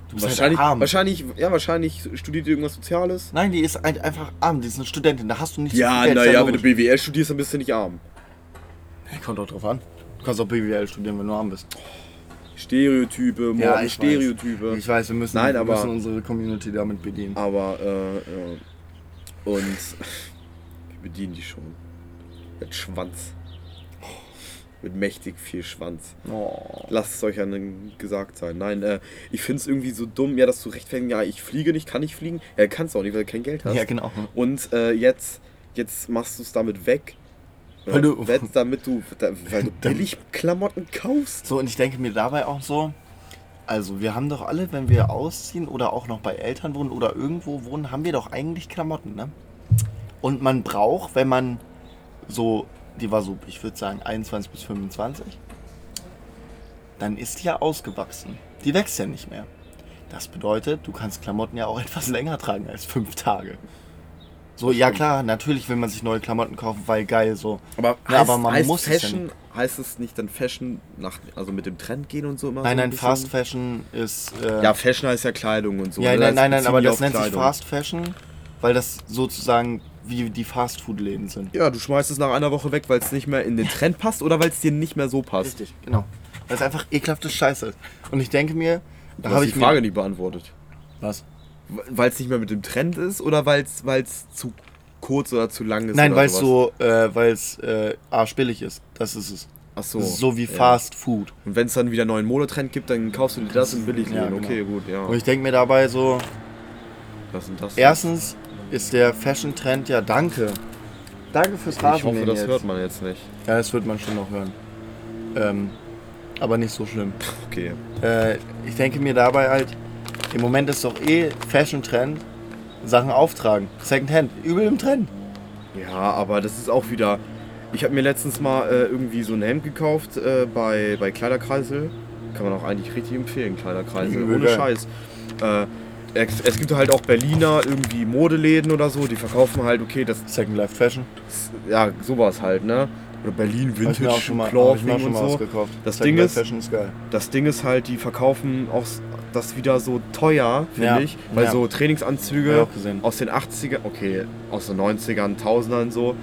[SPEAKER 2] Du bist
[SPEAKER 1] wahrscheinlich,
[SPEAKER 2] halt arm.
[SPEAKER 1] wahrscheinlich, ja, wahrscheinlich studiert irgendwas Soziales.
[SPEAKER 2] Nein, die ist ein- einfach arm. Die ist eine Studentin. Da hast du nicht so
[SPEAKER 1] Ja,
[SPEAKER 2] Geld.
[SPEAKER 1] naja,
[SPEAKER 2] ist
[SPEAKER 1] wenn du. BWL studierst, dann bist du nicht arm.
[SPEAKER 2] Hey, kommt doch drauf an. Du kannst auch BWL studieren, wenn du arm bist.
[SPEAKER 1] Stereotype, morgen
[SPEAKER 2] Ja, ich
[SPEAKER 1] Stereotype.
[SPEAKER 2] Ich weiß, wir müssen,
[SPEAKER 1] Nein,
[SPEAKER 2] wir
[SPEAKER 1] aber-
[SPEAKER 2] müssen unsere Community damit bedienen.
[SPEAKER 1] Aber, äh, ja. Und wir bedienen die schon. Mit Schwanz. Mit mächtig viel Schwanz.
[SPEAKER 2] Oh.
[SPEAKER 1] Lasst es euch an gesagt sein. Nein, äh, ich finde es irgendwie so dumm, ja, dass du rechtfertigen, ja, ich fliege nicht, kann ich fliegen. Ja, kannst du auch nicht, weil du kein Geld hast.
[SPEAKER 2] Ja, genau.
[SPEAKER 1] Und äh, jetzt, jetzt machst du es damit weg.
[SPEAKER 2] Weil du-
[SPEAKER 1] Wett, damit du, da, weil du billig Klamotten kaufst.
[SPEAKER 2] So, und ich denke mir dabei auch so, also wir haben doch alle, wenn wir ausziehen oder auch noch bei Eltern wohnen oder irgendwo wohnen, haben wir doch eigentlich Klamotten, ne? Und man braucht, wenn man so, die war so, ich würde sagen 21 bis 25, dann ist die ja ausgewachsen. Die wächst ja nicht mehr. Das bedeutet, du kannst Klamotten ja auch etwas länger tragen als fünf Tage. So, ja klar, natürlich will man sich neue Klamotten kaufen, weil geil so.
[SPEAKER 1] Aber,
[SPEAKER 2] Ja,
[SPEAKER 1] heißt,
[SPEAKER 2] aber man
[SPEAKER 1] heißt
[SPEAKER 2] muss es ja
[SPEAKER 1] Fashion, heißt es nicht dann Fashion nach, also mit dem Trend gehen und so immer?
[SPEAKER 2] Nein,
[SPEAKER 1] so ein
[SPEAKER 2] nein,
[SPEAKER 1] bisschen?
[SPEAKER 2] Fast Fashion ist. Äh,
[SPEAKER 1] Ja, Fashion heißt ja Kleidung und so.
[SPEAKER 2] ja,
[SPEAKER 1] ne?
[SPEAKER 2] nein, nein, nein, aber das nennt sich
[SPEAKER 1] Kleidung.
[SPEAKER 2] Fast Fashion, weil das sozusagen wie die Fastfood-Läden sind.
[SPEAKER 1] Ja, du schmeißt es nach einer Woche weg, weil es nicht mehr in den Trend passt oder weil es dir nicht mehr so passt.
[SPEAKER 2] Richtig, genau. Weil es einfach ekelhafte Scheiße ist. Und ich denke mir, da habe ich
[SPEAKER 1] die Frage
[SPEAKER 2] mir.
[SPEAKER 1] nicht beantwortet.
[SPEAKER 2] Was?
[SPEAKER 1] Weil es nicht mehr mit dem Trend ist oder weil es zu kurz oder zu lang ist?
[SPEAKER 2] Nein, weil es so, äh, weil es äh, arschbillig ist. Das ist es.
[SPEAKER 1] Ach so.
[SPEAKER 2] So wie
[SPEAKER 1] ja.
[SPEAKER 2] Fast Food.
[SPEAKER 1] Und wenn es dann wieder einen neuen Modetrend gibt, dann kaufst du dir das in Billigläden.
[SPEAKER 2] Ja, genau.
[SPEAKER 1] Okay, gut, ja.
[SPEAKER 2] Und ich denke mir dabei so,
[SPEAKER 1] Das und das.
[SPEAKER 2] erstens ist der Fashion-Trend ja danke. Danke fürs
[SPEAKER 1] ich hoffe,
[SPEAKER 2] Rasenmähen
[SPEAKER 1] das
[SPEAKER 2] jetzt.
[SPEAKER 1] hört man jetzt nicht.
[SPEAKER 2] Ja, das wird man schon noch hören. Ähm, aber nicht so schlimm.
[SPEAKER 1] Okay.
[SPEAKER 2] Äh, ich denke mir dabei halt, im Moment ist doch eh Fashion-Trend, Sachen auftragen. Secondhand, übel im Trend.
[SPEAKER 1] Ja, aber das ist auch wieder. Ich habe mir letztens mal äh, irgendwie so ein Hemd gekauft äh, bei, bei Kleiderkreisel. Kann man auch eigentlich richtig empfehlen, Kleiderkreisel.
[SPEAKER 2] Übel
[SPEAKER 1] Ohne. Scheiß. Äh, es, gibt halt auch Berliner irgendwie Modeläden oder so, die verkaufen halt, okay, das
[SPEAKER 2] Second Life Fashion.
[SPEAKER 1] ja, sowas halt, ne? Oder Berlin
[SPEAKER 2] mir auch
[SPEAKER 1] Vintage
[SPEAKER 2] schon mal, mir auch
[SPEAKER 1] Clothing
[SPEAKER 2] schon
[SPEAKER 1] und
[SPEAKER 2] mal
[SPEAKER 1] so.
[SPEAKER 2] ausgekauft.
[SPEAKER 1] Das
[SPEAKER 2] Second
[SPEAKER 1] Ding
[SPEAKER 2] Life
[SPEAKER 1] ist-
[SPEAKER 2] Fashion ist geil.
[SPEAKER 1] Das Ding ist halt, die verkaufen auch das wieder so teuer, finde
[SPEAKER 2] Ja,
[SPEAKER 1] ich. Weil
[SPEAKER 2] ja.
[SPEAKER 1] so Trainingsanzüge aus den 80er, okay, aus den 90ern, 1000ern so,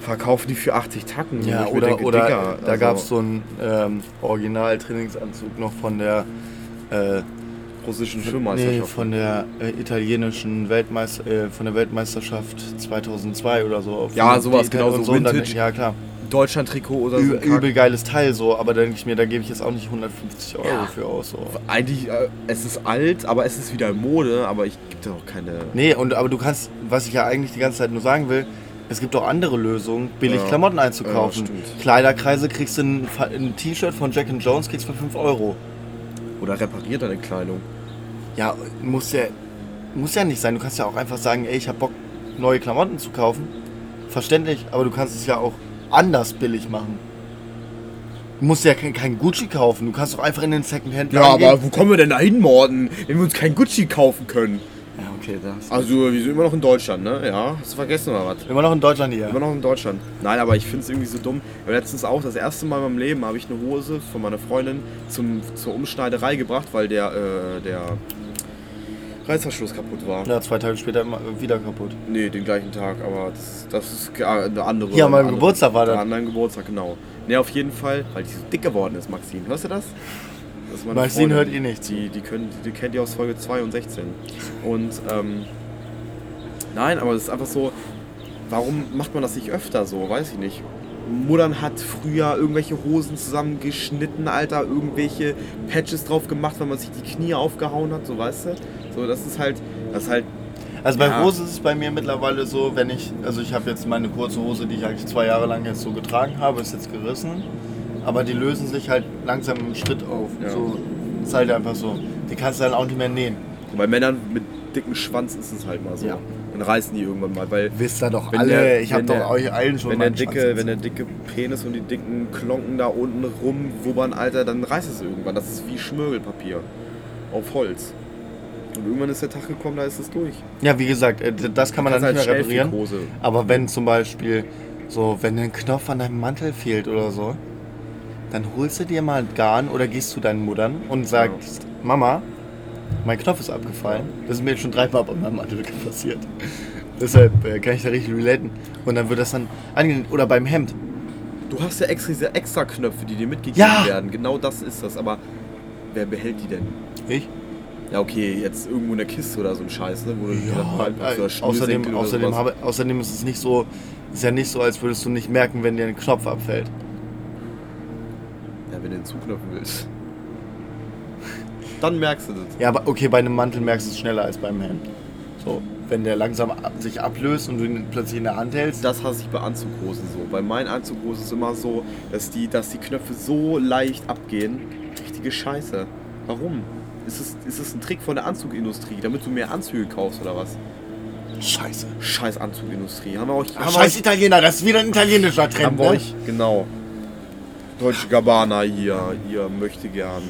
[SPEAKER 1] verkaufen die für 80 Tacken.
[SPEAKER 2] Ja, oder,
[SPEAKER 1] denke,
[SPEAKER 2] oder
[SPEAKER 1] Digga,
[SPEAKER 2] da
[SPEAKER 1] also,
[SPEAKER 2] gab es so einen ähm, Original-Trainingsanzug noch von der äh,
[SPEAKER 1] russischen
[SPEAKER 2] nee,
[SPEAKER 1] Schwimmmeisterschaft.
[SPEAKER 2] von der äh, italienischen Weltmeister äh, von der Weltmeisterschaft 2002 oder so.
[SPEAKER 1] Ja, sowas, genau, so
[SPEAKER 2] und dann-
[SPEAKER 1] Vintage.
[SPEAKER 2] Ja, klar.
[SPEAKER 1] Deutschland-Trikot oder so.
[SPEAKER 2] Übel, geiles Teil so, aber denke ich mir, da gebe ich jetzt auch nicht 150 Euro
[SPEAKER 1] Ja.
[SPEAKER 2] für aus. So.
[SPEAKER 1] Eigentlich, äh, es ist alt, aber es ist wieder Mode, aber ich gebe da auch keine.
[SPEAKER 2] Nee, und aber du kannst, was ich ja eigentlich die ganze Zeit nur sagen will, es gibt auch andere Lösungen, billig
[SPEAKER 1] Ja.
[SPEAKER 2] Klamotten einzukaufen.
[SPEAKER 1] Ja.
[SPEAKER 2] Kleiderkreise kriegst du ein, ein T-Shirt von Jack and Jones kriegst für 5 Euro.
[SPEAKER 1] Oder repariert deine Kleidung.
[SPEAKER 2] Ja, muss ja, muss ja nicht sein. Du kannst ja auch einfach sagen, ey, ich hab Bock, neue Klamotten zu kaufen. Verständlich, aber du kannst es ja auch anders billig machen. Du musst ja kein, kein Gucci kaufen. Du kannst doch einfach in den Secondhand
[SPEAKER 1] Ja, aber wo kommen wir denn da hin, Morden, wenn wir uns kein Gucci kaufen können?
[SPEAKER 2] Ja, okay, das.
[SPEAKER 1] Also, wir sind immer noch in Deutschland, ne? Ja, hast du vergessen oder was?
[SPEAKER 2] Immer noch in Deutschland hier.
[SPEAKER 1] Immer noch in Deutschland. Nein, aber ich finde es irgendwie so dumm. Letztens auch das erste Mal in meinem Leben habe ich eine Hose von meiner Freundin zum, zur Umschneiderei gebracht, weil der, äh, der Reißverschluss kaputt war.
[SPEAKER 2] Ja, zwei Tage später wieder kaputt.
[SPEAKER 1] Nee, den gleichen Tag, aber das, das ist ge- eine andere. Eine andere-
[SPEAKER 2] Geburtstag war das.
[SPEAKER 1] An deinem Geburtstag, genau. Ne, auf jeden Fall, weil die so dick geworden ist, Maxine. Hörst du das? das
[SPEAKER 2] Maxine
[SPEAKER 1] Freundin.
[SPEAKER 2] hört eh nicht zu.
[SPEAKER 1] Die, die, können, die kennt ihr aus Folge 2 und 16. Und, ähm, nein, aber es ist einfach so, warum macht man das nicht öfter so? Weiß ich nicht. Muttern hat früher irgendwelche Hosen zusammengeschnitten, Alter, irgendwelche Patches drauf gemacht, wenn man sich die Knie aufgehauen hat, so weißt du? So, das ist halt, das ist halt,
[SPEAKER 2] Also bei
[SPEAKER 1] Ja.
[SPEAKER 2] Hose ist es bei mir mittlerweile so, wenn ich, also ich habe jetzt meine kurze Hose, die ich eigentlich zwei Jahre lang jetzt so getragen habe, ist jetzt gerissen. Aber die lösen sich halt langsam im Schritt auf.
[SPEAKER 1] Ja.
[SPEAKER 2] So, ist halt einfach so. Die kannst du dann auch nicht mehr nähen.
[SPEAKER 1] bei Männern mit dicken Schwanz ist es halt mal so.
[SPEAKER 2] Ja.
[SPEAKER 1] Dann reißen die irgendwann mal, weil
[SPEAKER 2] Wisst ihr doch alle,
[SPEAKER 1] der-
[SPEAKER 2] ich
[SPEAKER 1] wenn
[SPEAKER 2] doch euch allen schon
[SPEAKER 1] wenn der, dicke, wenn der dicke Penis und die dicken Klonken da unten rumwubbern, Alter, dann reißt es irgendwann. Das ist wie Schmirgelpapier auf Holz. Und irgendwann ist der Tag gekommen, da ist es durch.
[SPEAKER 2] Ja, wie gesagt, äh, das kann man dann nicht mehr
[SPEAKER 1] halt
[SPEAKER 2] reparieren.
[SPEAKER 1] Schnellfickhose.
[SPEAKER 2] Aber wenn zum Beispiel so, wenn ein Knopf an deinem Mantel fehlt oder so, dann holst du dir mal ein Garn oder gehst zu deinen Muttern und sagst, Mama, mein Knopf ist abgefallen. Das ist mir jetzt schon dreimal bei meinem Mantel passiert. Deshalb äh, kann ich da richtig relaten. Und dann wird das dann angelehnt. Oder beim Hemd.
[SPEAKER 1] Du hast ja extra diese extra Knöpfe, die dir mitgegeben
[SPEAKER 2] Ja!
[SPEAKER 1] werden. Genau das ist das. Aber wer behält die denn?
[SPEAKER 2] Ich?
[SPEAKER 1] Ja, okay, jetzt irgendwo in der Kiste oder so ein Scheiß, ne? Wo du die dann
[SPEAKER 2] Ja,
[SPEAKER 1] kannst,
[SPEAKER 2] äh, außerdem, außerdem, habe, außerdem ist es nicht so, ist ja nicht so, als würdest du nicht merken, wenn dir ein Knopf abfällt.
[SPEAKER 1] Ja, wenn du den zuknöpfen willst. Dann merkst du das.
[SPEAKER 2] Ja, aber okay, bei einem Mantel merkst du es schneller als beim Hemd. So, wenn der langsam sich ablöst und du ihn plötzlich in der Hand hältst.
[SPEAKER 1] Das hasse ich bei Anzughosen so. Bei meinen Anzughosen ist es immer so, dass die, dass die Knöpfe so leicht abgehen. Richtige Scheiße. Warum? Ist es, ist es ein Trick von der Anzugindustrie, damit du mehr Anzüge kaufst oder was?
[SPEAKER 2] Scheiße.
[SPEAKER 1] Scheiß Anzugindustrie. Haben wir euch. Haben
[SPEAKER 2] Scheiß
[SPEAKER 1] euch,
[SPEAKER 2] Italiener, das ist wieder ein italienischer Trend.
[SPEAKER 1] haben wir
[SPEAKER 2] Ne?
[SPEAKER 1] euch genau. Deutsche Gabbana hier, ihr möchte gern.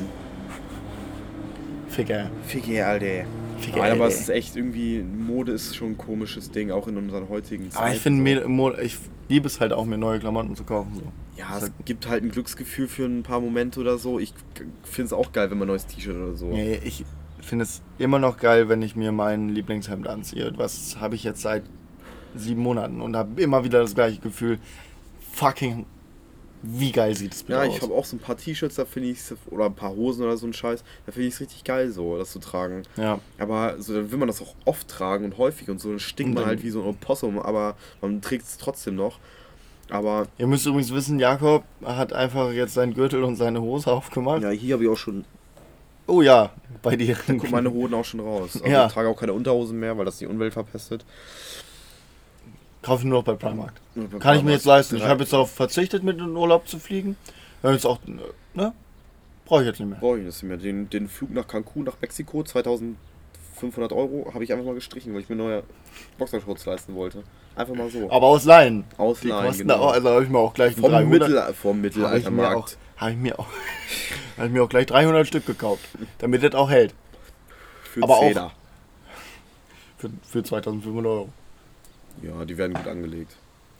[SPEAKER 2] Ficker.
[SPEAKER 1] Ficke, Alter.
[SPEAKER 2] Ficker,
[SPEAKER 1] Nein, aber es ist echt irgendwie, Mode ist schon ein komisches Ding, auch in unseren heutigen Zeiten.
[SPEAKER 2] Aber ich finde,
[SPEAKER 1] so.
[SPEAKER 2] ich liebe es halt auch, mir neue Klamotten zu kaufen. So.
[SPEAKER 1] Ja, es gibt halt ein Glücksgefühl für ein paar Momente oder so. Ich finde es auch geil, wenn man ein neues T-Shirt oder so.
[SPEAKER 2] Nee, ich finde es immer noch geil, wenn ich mir mein Lieblingshemd anziehe. Was habe ich jetzt seit sieben Monaten und habe immer wieder das gleiche Gefühl. Fucking, wie geil sieht es
[SPEAKER 1] bitte Ja, ich habe auch so ein paar T-Shirts, da finde ich oder ein paar Hosen oder so ein Scheiß. Da finde ich es richtig geil, so das zu tragen.
[SPEAKER 2] Ja.
[SPEAKER 1] Aber so dann will man das auch oft tragen und häufig und so. Dann stinkt man halt wie so ein Opossum, aber man trägt es trotzdem noch. Aber.
[SPEAKER 2] Ihr müsst übrigens wissen, Jakob hat einfach jetzt seinen Gürtel und seine Hose aufgemacht.
[SPEAKER 1] Ja, hier habe ich auch schon.
[SPEAKER 2] Oh ja, bei dir.
[SPEAKER 1] Da kommen meine Hoden auch schon raus. Also
[SPEAKER 2] ja.
[SPEAKER 1] Ich trage auch keine Unterhosen mehr, weil das die Umwelt verpestet.
[SPEAKER 2] Kaufe ich nur noch bei Primark. Bei Kann Primark. ich mir jetzt leisten. Ich habe jetzt darauf verzichtet, mit in den Urlaub zu fliegen. Jetzt auch, ne? Brauche ich jetzt nicht mehr.
[SPEAKER 1] Brauche ich jetzt nicht mehr. Den, den Flug nach Cancun, nach Mexiko, 2500 Euro, habe ich einfach mal gestrichen, weil ich mir neue Boxershorts leisten wollte. Einfach mal so.
[SPEAKER 2] Aber aus Laien.
[SPEAKER 1] Aus Laien, genau.
[SPEAKER 2] Auch, also habe ich mir auch gleich
[SPEAKER 1] vom, 300, Mittel, vom Mittelaltermarkt.
[SPEAKER 2] Habe ich, mir auch, hab ich mir auch gleich 300 Stück gekauft, damit das auch hält.
[SPEAKER 1] Für Aber Zähler. auch
[SPEAKER 2] für, für 2500 Euro.
[SPEAKER 1] Ja, die werden gut angelegt.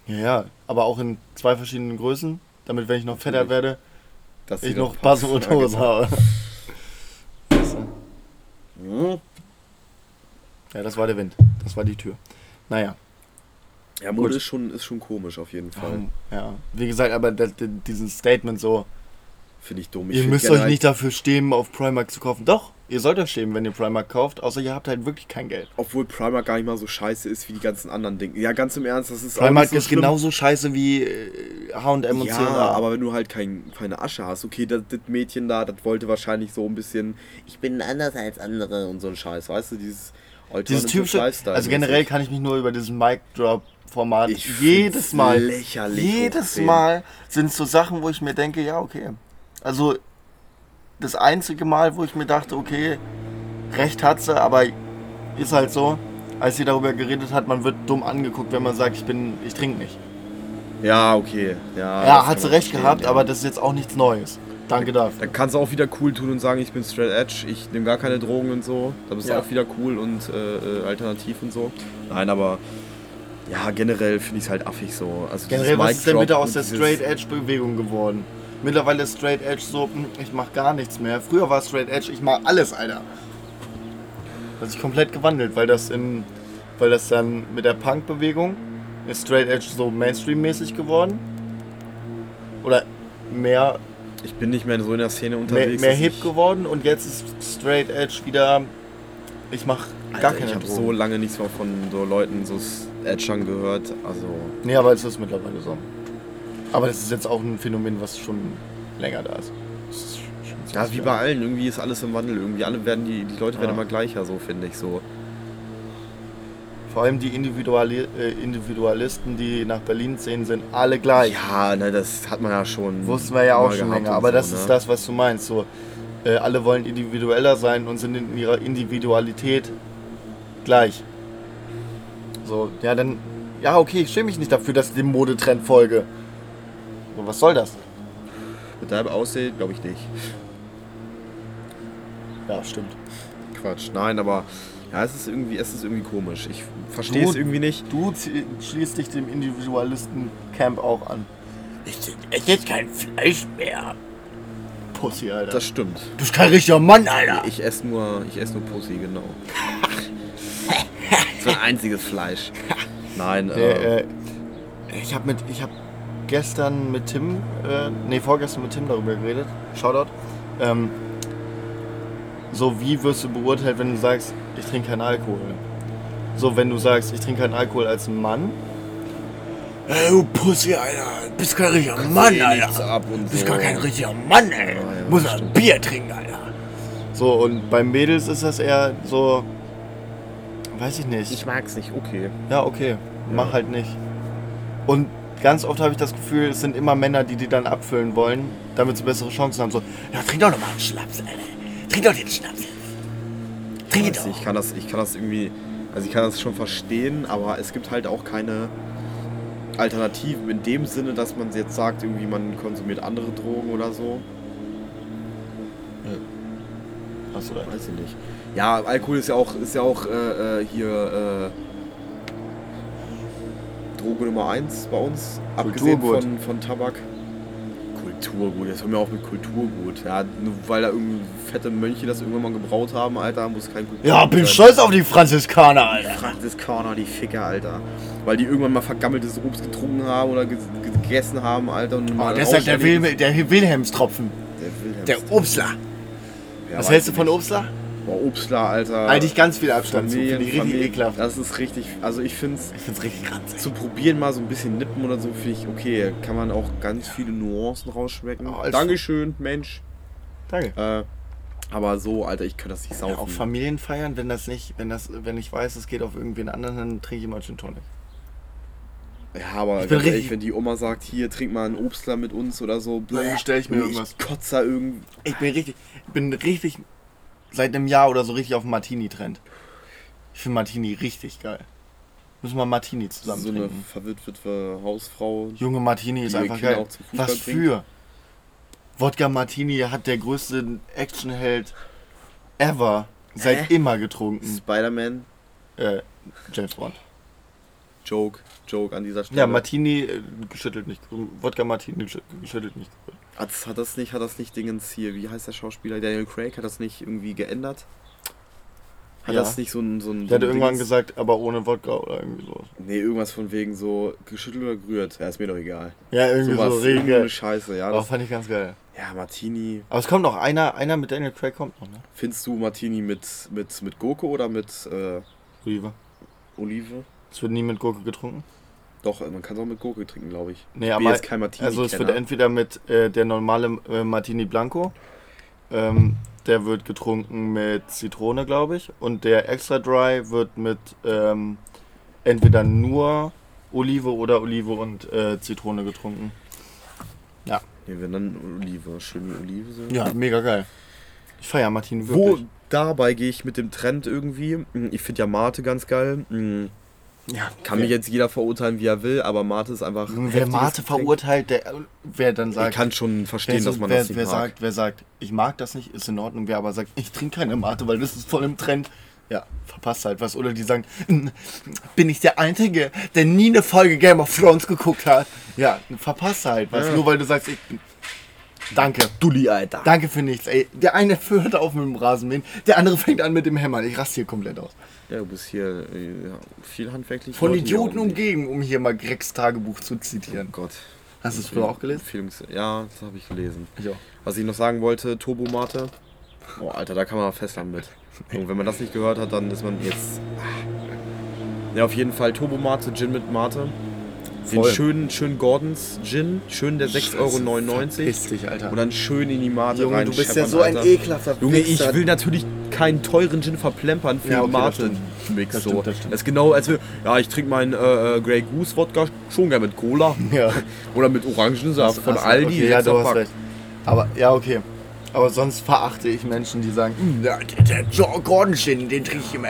[SPEAKER 2] Ja, ja, aber auch in zwei verschiedenen Größen, damit wenn ich noch fetter werde,
[SPEAKER 1] Dass
[SPEAKER 2] ich noch passende Hose habe. Mhm. Ja, das war der Wind. Das war die Tür. Naja.
[SPEAKER 1] Ja, Mode ist schon, ist schon komisch auf jeden Fall.
[SPEAKER 2] Ja, wie gesagt, aber dieses Statement so.
[SPEAKER 1] Finde ich dumm.
[SPEAKER 2] Ich ihr müsst euch nicht dafür stehen, auf Primark zu kaufen. Doch, ihr sollt euch stehen, wenn ihr Primark kauft, außer ihr habt halt wirklich kein Geld.
[SPEAKER 1] Obwohl Primark gar nicht mal so scheiße ist wie die ganzen anderen Dinge. Ja, ganz im Ernst, das ist
[SPEAKER 2] Primark
[SPEAKER 1] auch so
[SPEAKER 2] ist schlimm. genauso scheiße wie HM und
[SPEAKER 1] ja, Ja, aber wenn du halt kein, keine Asche hast, okay, das, das Mädchen da, das wollte wahrscheinlich so ein bisschen, ich bin anders als andere und so ein Scheiß, weißt du, dieses
[SPEAKER 2] dieses typische, also generell kann ich mich nur über diesen Mic Drop Format ich jedes Mal,
[SPEAKER 1] lächerlich
[SPEAKER 2] jedes Mal sind so Sachen, wo ich mir denke, ja okay, also das einzige Mal, wo ich mir dachte, okay, recht hat sie, aber ist halt so, als sie darüber geredet hat, man wird dumm angeguckt, wenn man sagt, ich bin, ich trinke nicht.
[SPEAKER 1] Ja, okay, ja.
[SPEAKER 2] Ja, hat sie recht gehabt, ja. aber das ist jetzt auch nichts Neues. Danke dafür.
[SPEAKER 1] Dann kannst du auch wieder cool tun und sagen, ich bin straight edge, ich nehme gar keine Drogen und so. Da bist ja. du auch wieder cool und äh, äh, alternativ und so. Nein, aber ja, generell finde ich es halt affig so. Also
[SPEAKER 2] generell, was ist denn bitte aus der Straight Edge Bewegung geworden? Mittlerweile Straight Edge so, hm, ich mach gar nichts mehr. Früher war Straight Edge, ich mach alles, Alter. Hat sich komplett gewandelt, weil das in, weil das dann mit der Punk-Bewegung ist Straight Edge so Mainstream-mäßig geworden. Oder mehr.
[SPEAKER 1] Ich bin nicht mehr so in der Szene unterwegs.
[SPEAKER 2] Mehr, mehr hip geworden und jetzt ist Straight Edge wieder. Ich mach gar keine
[SPEAKER 1] Ich habe so lange nichts mehr von so Leuten so Edgern gehört. Also.
[SPEAKER 2] Nee, aber es ist mittlerweile so. Aber das ist jetzt auch ein Phänomen, was schon länger da ist. ist
[SPEAKER 1] ja, wie bei allen, irgendwie ist alles im Wandel. Irgendwie alle werden die, die Leute werden immer gleicher, so finde ich so.
[SPEAKER 2] Vor allem die Individuali äh, Individualisten, die nach Berlin ziehen, sind alle gleich.
[SPEAKER 1] Ja, ne, das hat man ja schon.
[SPEAKER 2] Wussten wir ja auch schon länger. Aber so, das ne? ist das, was du meinst. So, äh, alle wollen individueller sein und sind in ihrer Individualität gleich. So, ja, dann. Ja, okay, ich schäme mich nicht dafür, dass ich dem Modetrend folge. Und was soll das?
[SPEAKER 1] Mit deinem Aussehen glaube ich nicht.
[SPEAKER 2] Ja, stimmt.
[SPEAKER 1] Quatsch. Nein, aber ja, es ist irgendwie, es ist irgendwie komisch. Ich verstehe es irgendwie nicht.
[SPEAKER 2] Du schließt dich dem Individualisten-Camp auch an.
[SPEAKER 1] Ich esse jetzt kein Fleisch mehr.
[SPEAKER 2] Pussy, Alter.
[SPEAKER 1] Das stimmt.
[SPEAKER 2] Du bist kein richtiger Mann, Alter.
[SPEAKER 1] Ich esse nur, ich esse nur Pussy, genau. so ein einziges Fleisch. Nein,
[SPEAKER 2] äh, äh, ich habe mit, ich habe gestern mit Tim, äh, nee, vorgestern mit Tim darüber geredet. Shoutout. Ähm, so, wie wirst du beurteilt, wenn du sagst, ich trinke keinen Alkohol? So, wenn du sagst, ich trinke keinen Alkohol als Mann.
[SPEAKER 1] Ey, du Pussy, Alter. Bist kein richtiger Mann, eh Alter. Ab und Bist so. gar kein richtiger Mann, ey. Ja, ja, Muss ein Bier trinken, Alter.
[SPEAKER 2] So, und bei Mädels ist das eher so. Weiß ich nicht.
[SPEAKER 1] Ich mag's nicht, okay.
[SPEAKER 2] Ja, okay. Mach halt nicht. Und ganz oft habe ich das Gefühl, es sind immer Männer, die die dann abfüllen wollen, damit sie bessere Chancen haben. So, ja, trink doch nochmal einen Schnaps, Alter. Trink doch den Schnaps.
[SPEAKER 1] Trink doch. Ich kann, das, ich kann das irgendwie, also ich kann das schon verstehen, aber es gibt halt auch keine Alternativen in dem Sinne, dass man jetzt sagt, irgendwie man konsumiert andere Drogen oder so.
[SPEAKER 2] Ja. Hast du da?
[SPEAKER 1] Weiß ich nicht. Ja, Alkohol ist ja auch, ist ja auch äh, äh hier äh, Droge Nummer 1 bei uns, abgesehen von, von Tabak. Kulturgut, jetzt hör mir auf mit Kulturgut. Ja, nur weil da irgendwie fette Mönche das irgendwann mal gebraut haben, Alter, muss kein Kulturgut
[SPEAKER 2] Ja, bin
[SPEAKER 1] sein.
[SPEAKER 2] stolz auf die Franziskaner,
[SPEAKER 1] Die
[SPEAKER 2] Alter.
[SPEAKER 1] Franziskaner, die Ficker, Alter. Weil die irgendwann mal vergammeltes Obst getrunken haben oder ge gegessen haben, Alter. Und
[SPEAKER 2] Oh, deshalb der,
[SPEAKER 1] Rausch-
[SPEAKER 2] Wil der Wilhelmstropfen.
[SPEAKER 1] Der
[SPEAKER 2] Obstler.
[SPEAKER 1] Ja,
[SPEAKER 2] Was hältst du von
[SPEAKER 1] nicht.
[SPEAKER 2] Obstler?
[SPEAKER 1] Boah, Obstler, Alter.
[SPEAKER 2] Halte ich ganz viel Abstand zu.
[SPEAKER 1] Familien,
[SPEAKER 2] Finde ich richtig
[SPEAKER 1] Familien,
[SPEAKER 2] ekelhaft.
[SPEAKER 1] Das ist richtig, also ich finde es
[SPEAKER 2] Ich find's richtig ranzig.
[SPEAKER 1] zu probieren mal so ein bisschen nippen oder so, finde ich okay. Kann man auch ganz viele Nuancen rausschmecken.
[SPEAKER 2] Oh,
[SPEAKER 1] Dankeschön, Mensch.
[SPEAKER 2] Danke.
[SPEAKER 1] Äh, aber so, Alter, ich könnte das nicht saufen.
[SPEAKER 2] Ja, auf Familienfeiern, wenn das nicht, wenn das, wenn ich weiß, es geht auf irgendwen anderen, dann trinke ich immer Gin Tonic.
[SPEAKER 1] Ja, aber
[SPEAKER 2] Ich
[SPEAKER 1] ehrlich,
[SPEAKER 2] richtig-
[SPEAKER 1] wenn die Oma sagt, hier, trink mal einen Obstler mit uns oder so,
[SPEAKER 2] Dann stell ich mir irgendwas-
[SPEAKER 1] Ich kotze da irgendwie.
[SPEAKER 2] Ich bin richtig, bin richtig seit einem Jahr oder so richtig auf Martini-Trend. Ich finde Martini richtig geil. Müssen wir Martini zusammen
[SPEAKER 1] so eine
[SPEAKER 2] trinken.
[SPEAKER 1] verwitwete Hausfrau.
[SPEAKER 2] Junge Martini ist
[SPEAKER 1] die
[SPEAKER 2] einfach
[SPEAKER 1] Kinder
[SPEAKER 2] geil.
[SPEAKER 1] auch zum Fußball
[SPEAKER 2] Was
[SPEAKER 1] bringt.
[SPEAKER 2] für? Wodka Martini hat der größte Actionheld ever seit immer getrunken.
[SPEAKER 1] Spider-Man,
[SPEAKER 2] Äh, James Bond.
[SPEAKER 1] Joke, Joke an dieser Stelle.
[SPEAKER 2] Ja, Martini äh, geschüttelt nicht. Wodka Martini geschü- geschüttelt nicht.
[SPEAKER 1] Hat, hat das nicht, hat das nicht Dingens hier, wie heißt der Schauspieler? Daniel Craig, hat das nicht irgendwie geändert? Hat
[SPEAKER 2] Ja.
[SPEAKER 1] das nicht so ein. So ein so
[SPEAKER 2] Der hat
[SPEAKER 1] ein
[SPEAKER 2] irgendwann
[SPEAKER 1] Dings-
[SPEAKER 2] gesagt, aber ohne Wodka oder irgendwie so.
[SPEAKER 1] Nee, irgendwas von wegen so geschüttelt oder gerührt. Ja, ist mir doch egal.
[SPEAKER 2] Ja, irgendwie so
[SPEAKER 1] irgendeine
[SPEAKER 2] Regel.
[SPEAKER 1] Scheiße, ja.
[SPEAKER 2] Aber
[SPEAKER 1] Das,
[SPEAKER 2] fand ich ganz geil.
[SPEAKER 1] ja, Martini.
[SPEAKER 2] Aber es kommt noch einer, einer mit Daniel Craig kommt noch, ne?
[SPEAKER 1] Findest du Martini mit, mit, mit Gurke oder mit äh,
[SPEAKER 2] Olive.
[SPEAKER 1] Olive?
[SPEAKER 2] Es wird nie mit Gurke getrunken.
[SPEAKER 1] Doch, man kann es auch mit Gurke trinken, glaube ich.
[SPEAKER 2] Nee, aber
[SPEAKER 1] jetzt kein Martini.
[SPEAKER 2] also es wird entweder mit äh, der normale äh, Martini Blanco, ähm, der wird getrunken mit Zitrone, glaube ich, und der Extra Dry wird mit ähm, entweder nur Olive oder Olive und äh, Zitrone getrunken.
[SPEAKER 1] Nee, wenn dann Olive, schön wie Olive so.
[SPEAKER 2] Ja, mega geil. Ich feiere Martini
[SPEAKER 1] Wo
[SPEAKER 2] wirklich.
[SPEAKER 1] dabei gehe ich mit dem Trend irgendwie. Ich finde ja Mate ganz geil. Mm,
[SPEAKER 2] Ja,
[SPEAKER 1] Kann mich jetzt jeder verurteilen, wie er will, aber Mate ist einfach. ein
[SPEAKER 2] Wer Mate
[SPEAKER 1] Getränk.
[SPEAKER 2] verurteilt, der, wer dann sagt,
[SPEAKER 1] Ich kann schon verstehen,
[SPEAKER 2] so,
[SPEAKER 1] dass man
[SPEAKER 2] wer,
[SPEAKER 1] das nicht
[SPEAKER 2] wer
[SPEAKER 1] mag.
[SPEAKER 2] sagt, wer sagt, ich mag das nicht, ist in Ordnung. Wer aber sagt, ich trinke keine Mate, weil das ist voll im Trend, ja, verpasst halt was. Oder die sagen, "Mm, bin ich der Einzige, der nie eine Folge Game of Thrones geguckt hat? Ja, verpasst halt was.
[SPEAKER 1] Ja.
[SPEAKER 2] Nur weil du sagst, ich. Danke.
[SPEAKER 1] Dulli, Alter.
[SPEAKER 2] Danke für nichts, ey. Der eine hört auf mit dem Rasenmähen, der andere fängt an mit dem Hämmern. Ich raste hier komplett aus.
[SPEAKER 1] Ja, du bist hier äh, ja, viel handwerklich.
[SPEAKER 2] Von Idioten
[SPEAKER 1] um-
[SPEAKER 2] umgeben, um hier mal Gregs Tagebuch zu
[SPEAKER 1] Oh
[SPEAKER 2] zitieren.
[SPEAKER 1] Gott.
[SPEAKER 2] Hast du es früher auch gelesen?
[SPEAKER 1] Empfehlungs ja, das habe ich gelesen.
[SPEAKER 2] Ich auch.
[SPEAKER 1] Was ich noch sagen wollte, Turbomate. Oh, Alter, da kann man fesseln mit. Und wenn man das nicht gehört hat, dann ist man jetzt. Ja, auf jeden Fall Turbomate, Gin mit Mate. Den
[SPEAKER 2] Voll.
[SPEAKER 1] schönen, schönen Gordons Gin, schön der 6,99 Euro.
[SPEAKER 2] Verpiss dich, Alter.
[SPEAKER 1] Und dann schön in die Mate
[SPEAKER 2] Junge,
[SPEAKER 1] rein.
[SPEAKER 2] du bist ja
[SPEAKER 1] scheppern,
[SPEAKER 2] so ein
[SPEAKER 1] Alter.
[SPEAKER 2] ekelhafter
[SPEAKER 1] Junge, ich
[SPEAKER 2] Wichser.
[SPEAKER 1] will natürlich keinen teuren Gin verplempern für
[SPEAKER 2] Ja, okay, das
[SPEAKER 1] Mate. Mix
[SPEAKER 2] Das
[SPEAKER 1] so.
[SPEAKER 2] stimmt, das stimmt.
[SPEAKER 1] ist genau, als wir, ja, ich trinke meinen äh, äh, Grey Goose Wodka schon gerne mit Cola
[SPEAKER 2] Ja.
[SPEAKER 1] oder mit Orangensaft von
[SPEAKER 2] Hast-
[SPEAKER 1] Aldi.
[SPEAKER 2] Okay, ja, du hast
[SPEAKER 1] Pack.
[SPEAKER 2] recht. Aber, ja, okay. Aber sonst verachte ich Menschen, die sagen, "Hm, ja, der, der Gordon Gin, den trinke ich immer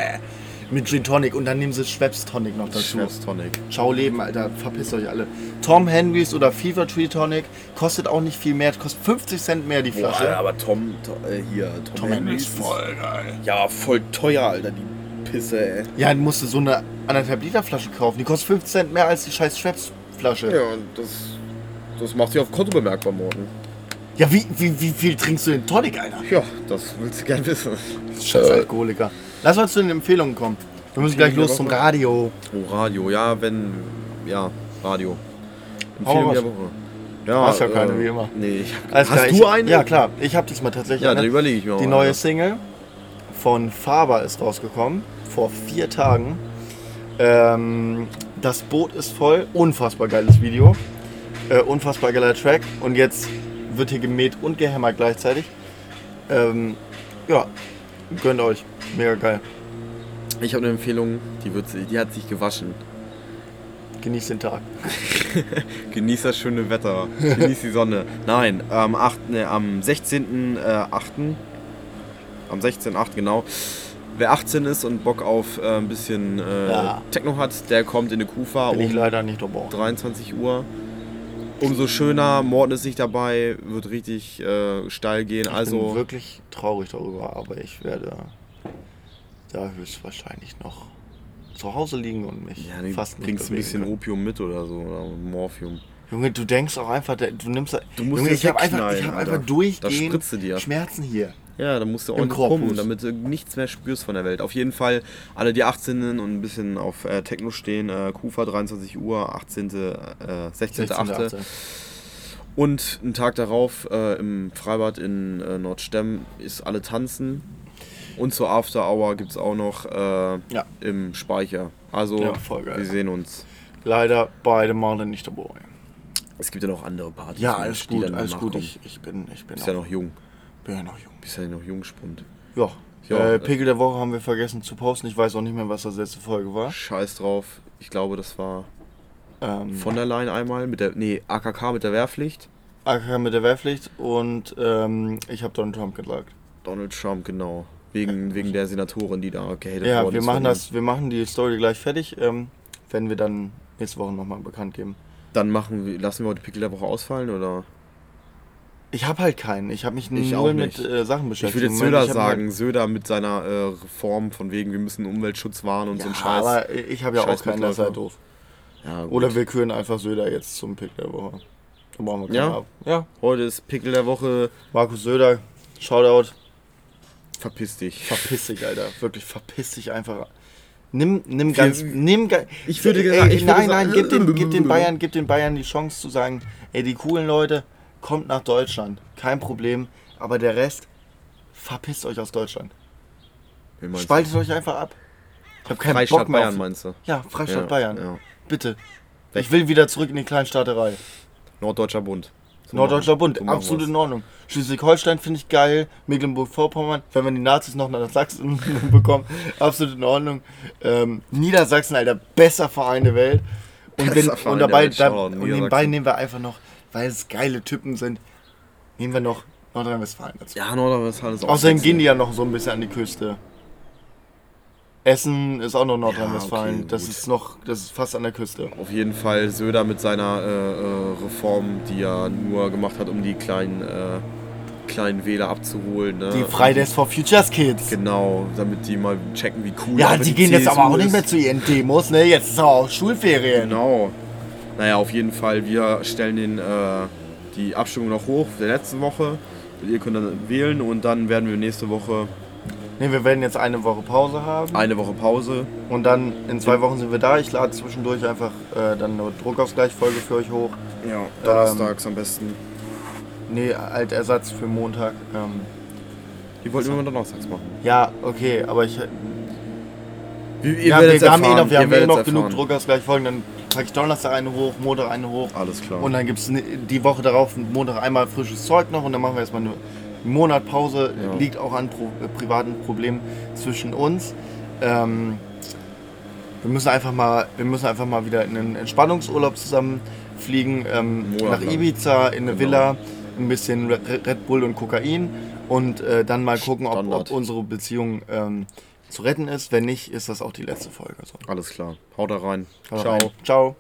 [SPEAKER 2] mit Gin Tonic. Und dann nehmen sie Schweppes Tonic noch dazu.
[SPEAKER 1] Schweppes Tonic.
[SPEAKER 2] Ciao Leben, Alter. Verpisst euch alle. Tom Henrys oder Fever Tree Tonic kostet auch nicht viel mehr. Kostet 50 Cent mehr die
[SPEAKER 1] Boah,
[SPEAKER 2] Flasche.
[SPEAKER 1] Alter, aber Tom, to, äh, hier, Tom,
[SPEAKER 2] Tom Henry
[SPEAKER 1] Henry
[SPEAKER 2] ist voll geil.
[SPEAKER 1] Ja, voll teuer, Alter, die Pisse, ey.
[SPEAKER 2] Ja, du musst du so eine anderthalb Liter Flasche kaufen. Die kostet 50 Cent mehr als die scheiß Schweppes Flasche.
[SPEAKER 1] Ja, und das, das macht sich auf Konto bemerkbar morgen.
[SPEAKER 2] Ja, wie, wie, wie viel trinkst du den Tonic, Alter?
[SPEAKER 1] Ja, das willst du gern wissen.
[SPEAKER 2] Scheiß Alkoholiker. Lass mal zu den Empfehlungen kommen. Wir müssen gleich los zum? Radio.
[SPEAKER 1] Oh, Radio, ja, wenn, ja, Radio. Empfehlung der. Woche. Ja,
[SPEAKER 2] Hast ja keine, wie immer.
[SPEAKER 1] Nee, ich hab, hast du
[SPEAKER 2] ich,
[SPEAKER 1] eine?
[SPEAKER 2] Ja, klar. Ich habe diesmal tatsächlich
[SPEAKER 1] Ja,
[SPEAKER 2] eine.
[SPEAKER 1] dann überlege ich mir auch
[SPEAKER 2] Die neue Single von Faber ist rausgekommen. Vor vier Tagen. Ähm, das Boot ist voll. Unfassbar geiles Video. Äh, unfassbar geiler Track. Und jetzt wird hier gemäht und gehämmert gleichzeitig. Ähm, ja, gönnt euch. Mega geil.
[SPEAKER 1] Ich habe eine Empfehlung, die, wird, die hat sich gewaschen.
[SPEAKER 2] Genießt den Tag.
[SPEAKER 1] Genieß das schöne Wetter. Genieß die Sonne. Nein, am 8., ne, am 16.8. am 16.8. genau. Wer 18 ist und Bock auf äh, ein bisschen äh,
[SPEAKER 2] Ja.
[SPEAKER 1] Techno hat, der kommt in eine Kufa
[SPEAKER 2] Bin ich
[SPEAKER 1] um
[SPEAKER 2] leider nicht dabei.
[SPEAKER 1] 23 Uhr. Umso schöner, Morten ist nicht dabei, wird richtig äh, steil gehen.
[SPEAKER 2] Ich bin
[SPEAKER 1] Also,
[SPEAKER 2] wirklich traurig darüber, aber ich werde da höchstwahrscheinlich noch zu Hause liegen und mich
[SPEAKER 1] ja,
[SPEAKER 2] fast nicht
[SPEAKER 1] bringst ein bisschen
[SPEAKER 2] können.
[SPEAKER 1] Opium mit oder so, oder Morphium.
[SPEAKER 2] Junge, du denkst auch einfach, du nimmst.
[SPEAKER 1] Du musst
[SPEAKER 2] Junge, ich habe einfach, ich hab einfach durchgehend. Schmerzen hier.
[SPEAKER 1] Ja, da musst du ordentlich pumpen, damit du nichts mehr spürst von der Welt. Auf jeden Fall alle, die 18 und ein bisschen auf äh, Techno stehen, äh, Kufa 23 Uhr, 18., äh, 16.8.
[SPEAKER 2] 16.
[SPEAKER 1] Und einen Tag darauf äh, im Freibad in äh, Nordstemm ist alle tanzen. Und zur After Hour gibt es auch noch äh,
[SPEAKER 2] Ja.
[SPEAKER 1] im Speicher. Also,
[SPEAKER 2] Ja,
[SPEAKER 1] wir sehen uns.
[SPEAKER 2] Leider beide Male nicht dabei.
[SPEAKER 1] Es gibt ja noch andere Partys.
[SPEAKER 2] Ja, alles gut, alles
[SPEAKER 1] danach
[SPEAKER 2] gut. Ich, ich bin, ich bin,
[SPEAKER 1] Bist ja noch jung.
[SPEAKER 2] Bin ja noch jung.
[SPEAKER 1] Bist ja noch jung, Spund.
[SPEAKER 2] Ja.
[SPEAKER 1] Ja,
[SPEAKER 2] äh,
[SPEAKER 1] äh,
[SPEAKER 2] Pegel der Woche haben wir vergessen zu posten. Ich weiß auch nicht mehr, was das letzte Folge war.
[SPEAKER 1] Scheiß drauf. Ich glaube, das war
[SPEAKER 2] Ähm,
[SPEAKER 1] von der Line einmal mit der. Nee, AKK mit der Wehrpflicht.
[SPEAKER 2] AKK mit der Wehrpflicht und ähm, ich habe Donald Trump gesagt.
[SPEAKER 1] Donald Trump, genau. Wegen, wegen der Senatorin, die da gehatet
[SPEAKER 2] Ja,
[SPEAKER 1] worden
[SPEAKER 2] wir
[SPEAKER 1] ist
[SPEAKER 2] machen das, wir machen die Story gleich fertig. Ähm, werden wir dann nächste Woche nochmal bekannt geben.
[SPEAKER 1] Dann machen wir, lassen wir heute Pickel der Woche ausfallen oder?
[SPEAKER 2] Ich habe halt keinen. Ich habe mich
[SPEAKER 1] Ich auch
[SPEAKER 2] mit äh, Sachen
[SPEAKER 1] Ich
[SPEAKER 2] beschäftigt.
[SPEAKER 1] würde jetzt Söder
[SPEAKER 2] ich
[SPEAKER 1] sagen, Söder mit seiner äh, Reform von wegen, wir müssen Umweltschutz wahren und
[SPEAKER 2] Halt,
[SPEAKER 1] so ein
[SPEAKER 2] ja,
[SPEAKER 1] Scheiß.
[SPEAKER 2] aber ich habe ja auch
[SPEAKER 1] Scheiß
[SPEAKER 2] keinen, das ist halt doof.
[SPEAKER 1] Ja.
[SPEAKER 2] Oder wir küren einfach Söder jetzt zum Pick der Woche. Dann brauchen wir keinen
[SPEAKER 1] Ja?
[SPEAKER 2] ab. Ja.
[SPEAKER 1] Heute ist Pickel der Woche.
[SPEAKER 2] Markus Söder, Shoutout.
[SPEAKER 1] Verpiss dich.
[SPEAKER 2] Verpiss dich, Alter. Wirklich, verpiss dich einfach. Nimm, nimm ganz, nimm
[SPEAKER 1] Ich würde
[SPEAKER 2] Ey,
[SPEAKER 1] ich würde
[SPEAKER 2] nein,
[SPEAKER 1] sagen-
[SPEAKER 2] nein, gib den, gib den Bayern, gib den Bayern die Chance zu sagen, ey, die coolen Leute, kommt nach Deutschland, kein Problem, aber der Rest, verpisst euch aus Deutschland.
[SPEAKER 1] Meinst du?
[SPEAKER 2] Spaltet euch einfach ab. Ich hab keinen
[SPEAKER 1] Freistaat
[SPEAKER 2] Bock mehr
[SPEAKER 1] Bayern
[SPEAKER 2] auf,
[SPEAKER 1] meinst du?
[SPEAKER 2] Ja, Freistaat
[SPEAKER 1] Ja,
[SPEAKER 2] Bayern.
[SPEAKER 1] ja.
[SPEAKER 2] Bitte.
[SPEAKER 1] Weg.
[SPEAKER 2] Ich will wieder zurück in die Kleinstaaterei.
[SPEAKER 1] Norddeutscher Bund. So
[SPEAKER 2] Norddeutscher
[SPEAKER 1] machen-
[SPEAKER 2] Bund,
[SPEAKER 1] so
[SPEAKER 2] absolut
[SPEAKER 1] wir's.
[SPEAKER 2] in Ordnung. Schleswig-Holstein finde ich geil. Mecklenburg-Vorpommern, wenn wir die Nazis noch nach Sachsen bekommen, absolut in Ordnung. Ähm, Niedersachsen, Alter, besser Verein der Welt. Und, wenn, und dabei,
[SPEAKER 1] Welt,
[SPEAKER 2] da, und nebenbei nehmen wir einfach noch, weil es geile Typen sind, nehmen wir noch Nordrhein-Westfalen dazu.
[SPEAKER 1] Ja, Nordrhein-Westfalen ist auch
[SPEAKER 2] Außerdem gehen die ja noch so ein bisschen an die Küste. Essen ist auch noch Nordrhein-Westfalen.
[SPEAKER 1] okay,
[SPEAKER 2] das
[SPEAKER 1] gut.
[SPEAKER 2] ist noch, das ist fast an der Küste.
[SPEAKER 1] Auf jeden Fall Söder mit seiner äh, äh, Reform, die er nur gemacht hat, um die kleinen, äh, kleinen Wähler abzuholen. Ne?
[SPEAKER 2] Die Fridays for Futures Kids.
[SPEAKER 1] Genau, damit die mal checken, wie cool
[SPEAKER 2] Ja,
[SPEAKER 1] aber
[SPEAKER 2] die gehen jetzt
[SPEAKER 1] CSU
[SPEAKER 2] aber auch nicht
[SPEAKER 1] ist.
[SPEAKER 2] mehr zu ihren Demos, ne? Jetzt ist auch Schulferien.
[SPEAKER 1] Genau. Naja, auf jeden Fall, wir stellen den, äh, die Abstimmung noch hoch der letzten Woche. Ihr könnt dann wählen und dann werden wir nächste Woche
[SPEAKER 2] Ne, wir werden jetzt eine Woche Pause haben.
[SPEAKER 1] eine Woche Pause.
[SPEAKER 2] Und dann in zwei Wochen sind wir da. Ich lade zwischendurch einfach äh, dann eine Druckausgleichfolge für euch hoch.
[SPEAKER 1] Ja, donnerstags am besten.
[SPEAKER 2] Ne, halt Ersatz für Montag. Ähm,
[SPEAKER 1] Die wollten wir donnerstags machen.
[SPEAKER 2] ja, okay, aber ich.
[SPEAKER 1] Wie, ihr
[SPEAKER 2] ja, wir, haben eh noch, wir haben eh noch genug. Druckausgleichfolgen. Dann packe ich Donnerstag eine hoch, Montag eine hoch.
[SPEAKER 1] Alles klar.
[SPEAKER 2] Und dann gibt es die Woche darauf Montag einmal frisches Zeug noch und dann machen wir erstmal eine Monat Pause.
[SPEAKER 1] Ja.
[SPEAKER 2] Liegt auch an pro, äh, privaten Problemen zwischen uns. Ähm, wir müssen einfach mal, wir müssen einfach mal wieder in einen Entspannungsurlaub zusammen fliegen. Ähm, nach. Ibiza in eine
[SPEAKER 1] Genau.
[SPEAKER 2] Villa, ein bisschen Red Bull und Kokain und äh, dann mal gucken, ob, ob unsere Beziehung ähm, zu retten ist. Wenn nicht, ist das auch die letzte Folge. So.
[SPEAKER 1] Alles klar. Haut da rein.
[SPEAKER 2] Haut
[SPEAKER 1] Ciao.
[SPEAKER 2] rein. Ciao.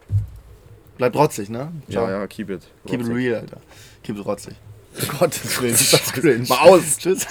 [SPEAKER 2] Bleibt rotzig, ne?
[SPEAKER 1] Ja, ja, keep it.
[SPEAKER 2] Keep it real, Alter. Keep it rotzig. Gottes Willen.
[SPEAKER 1] Mal aus.
[SPEAKER 2] Tschüss.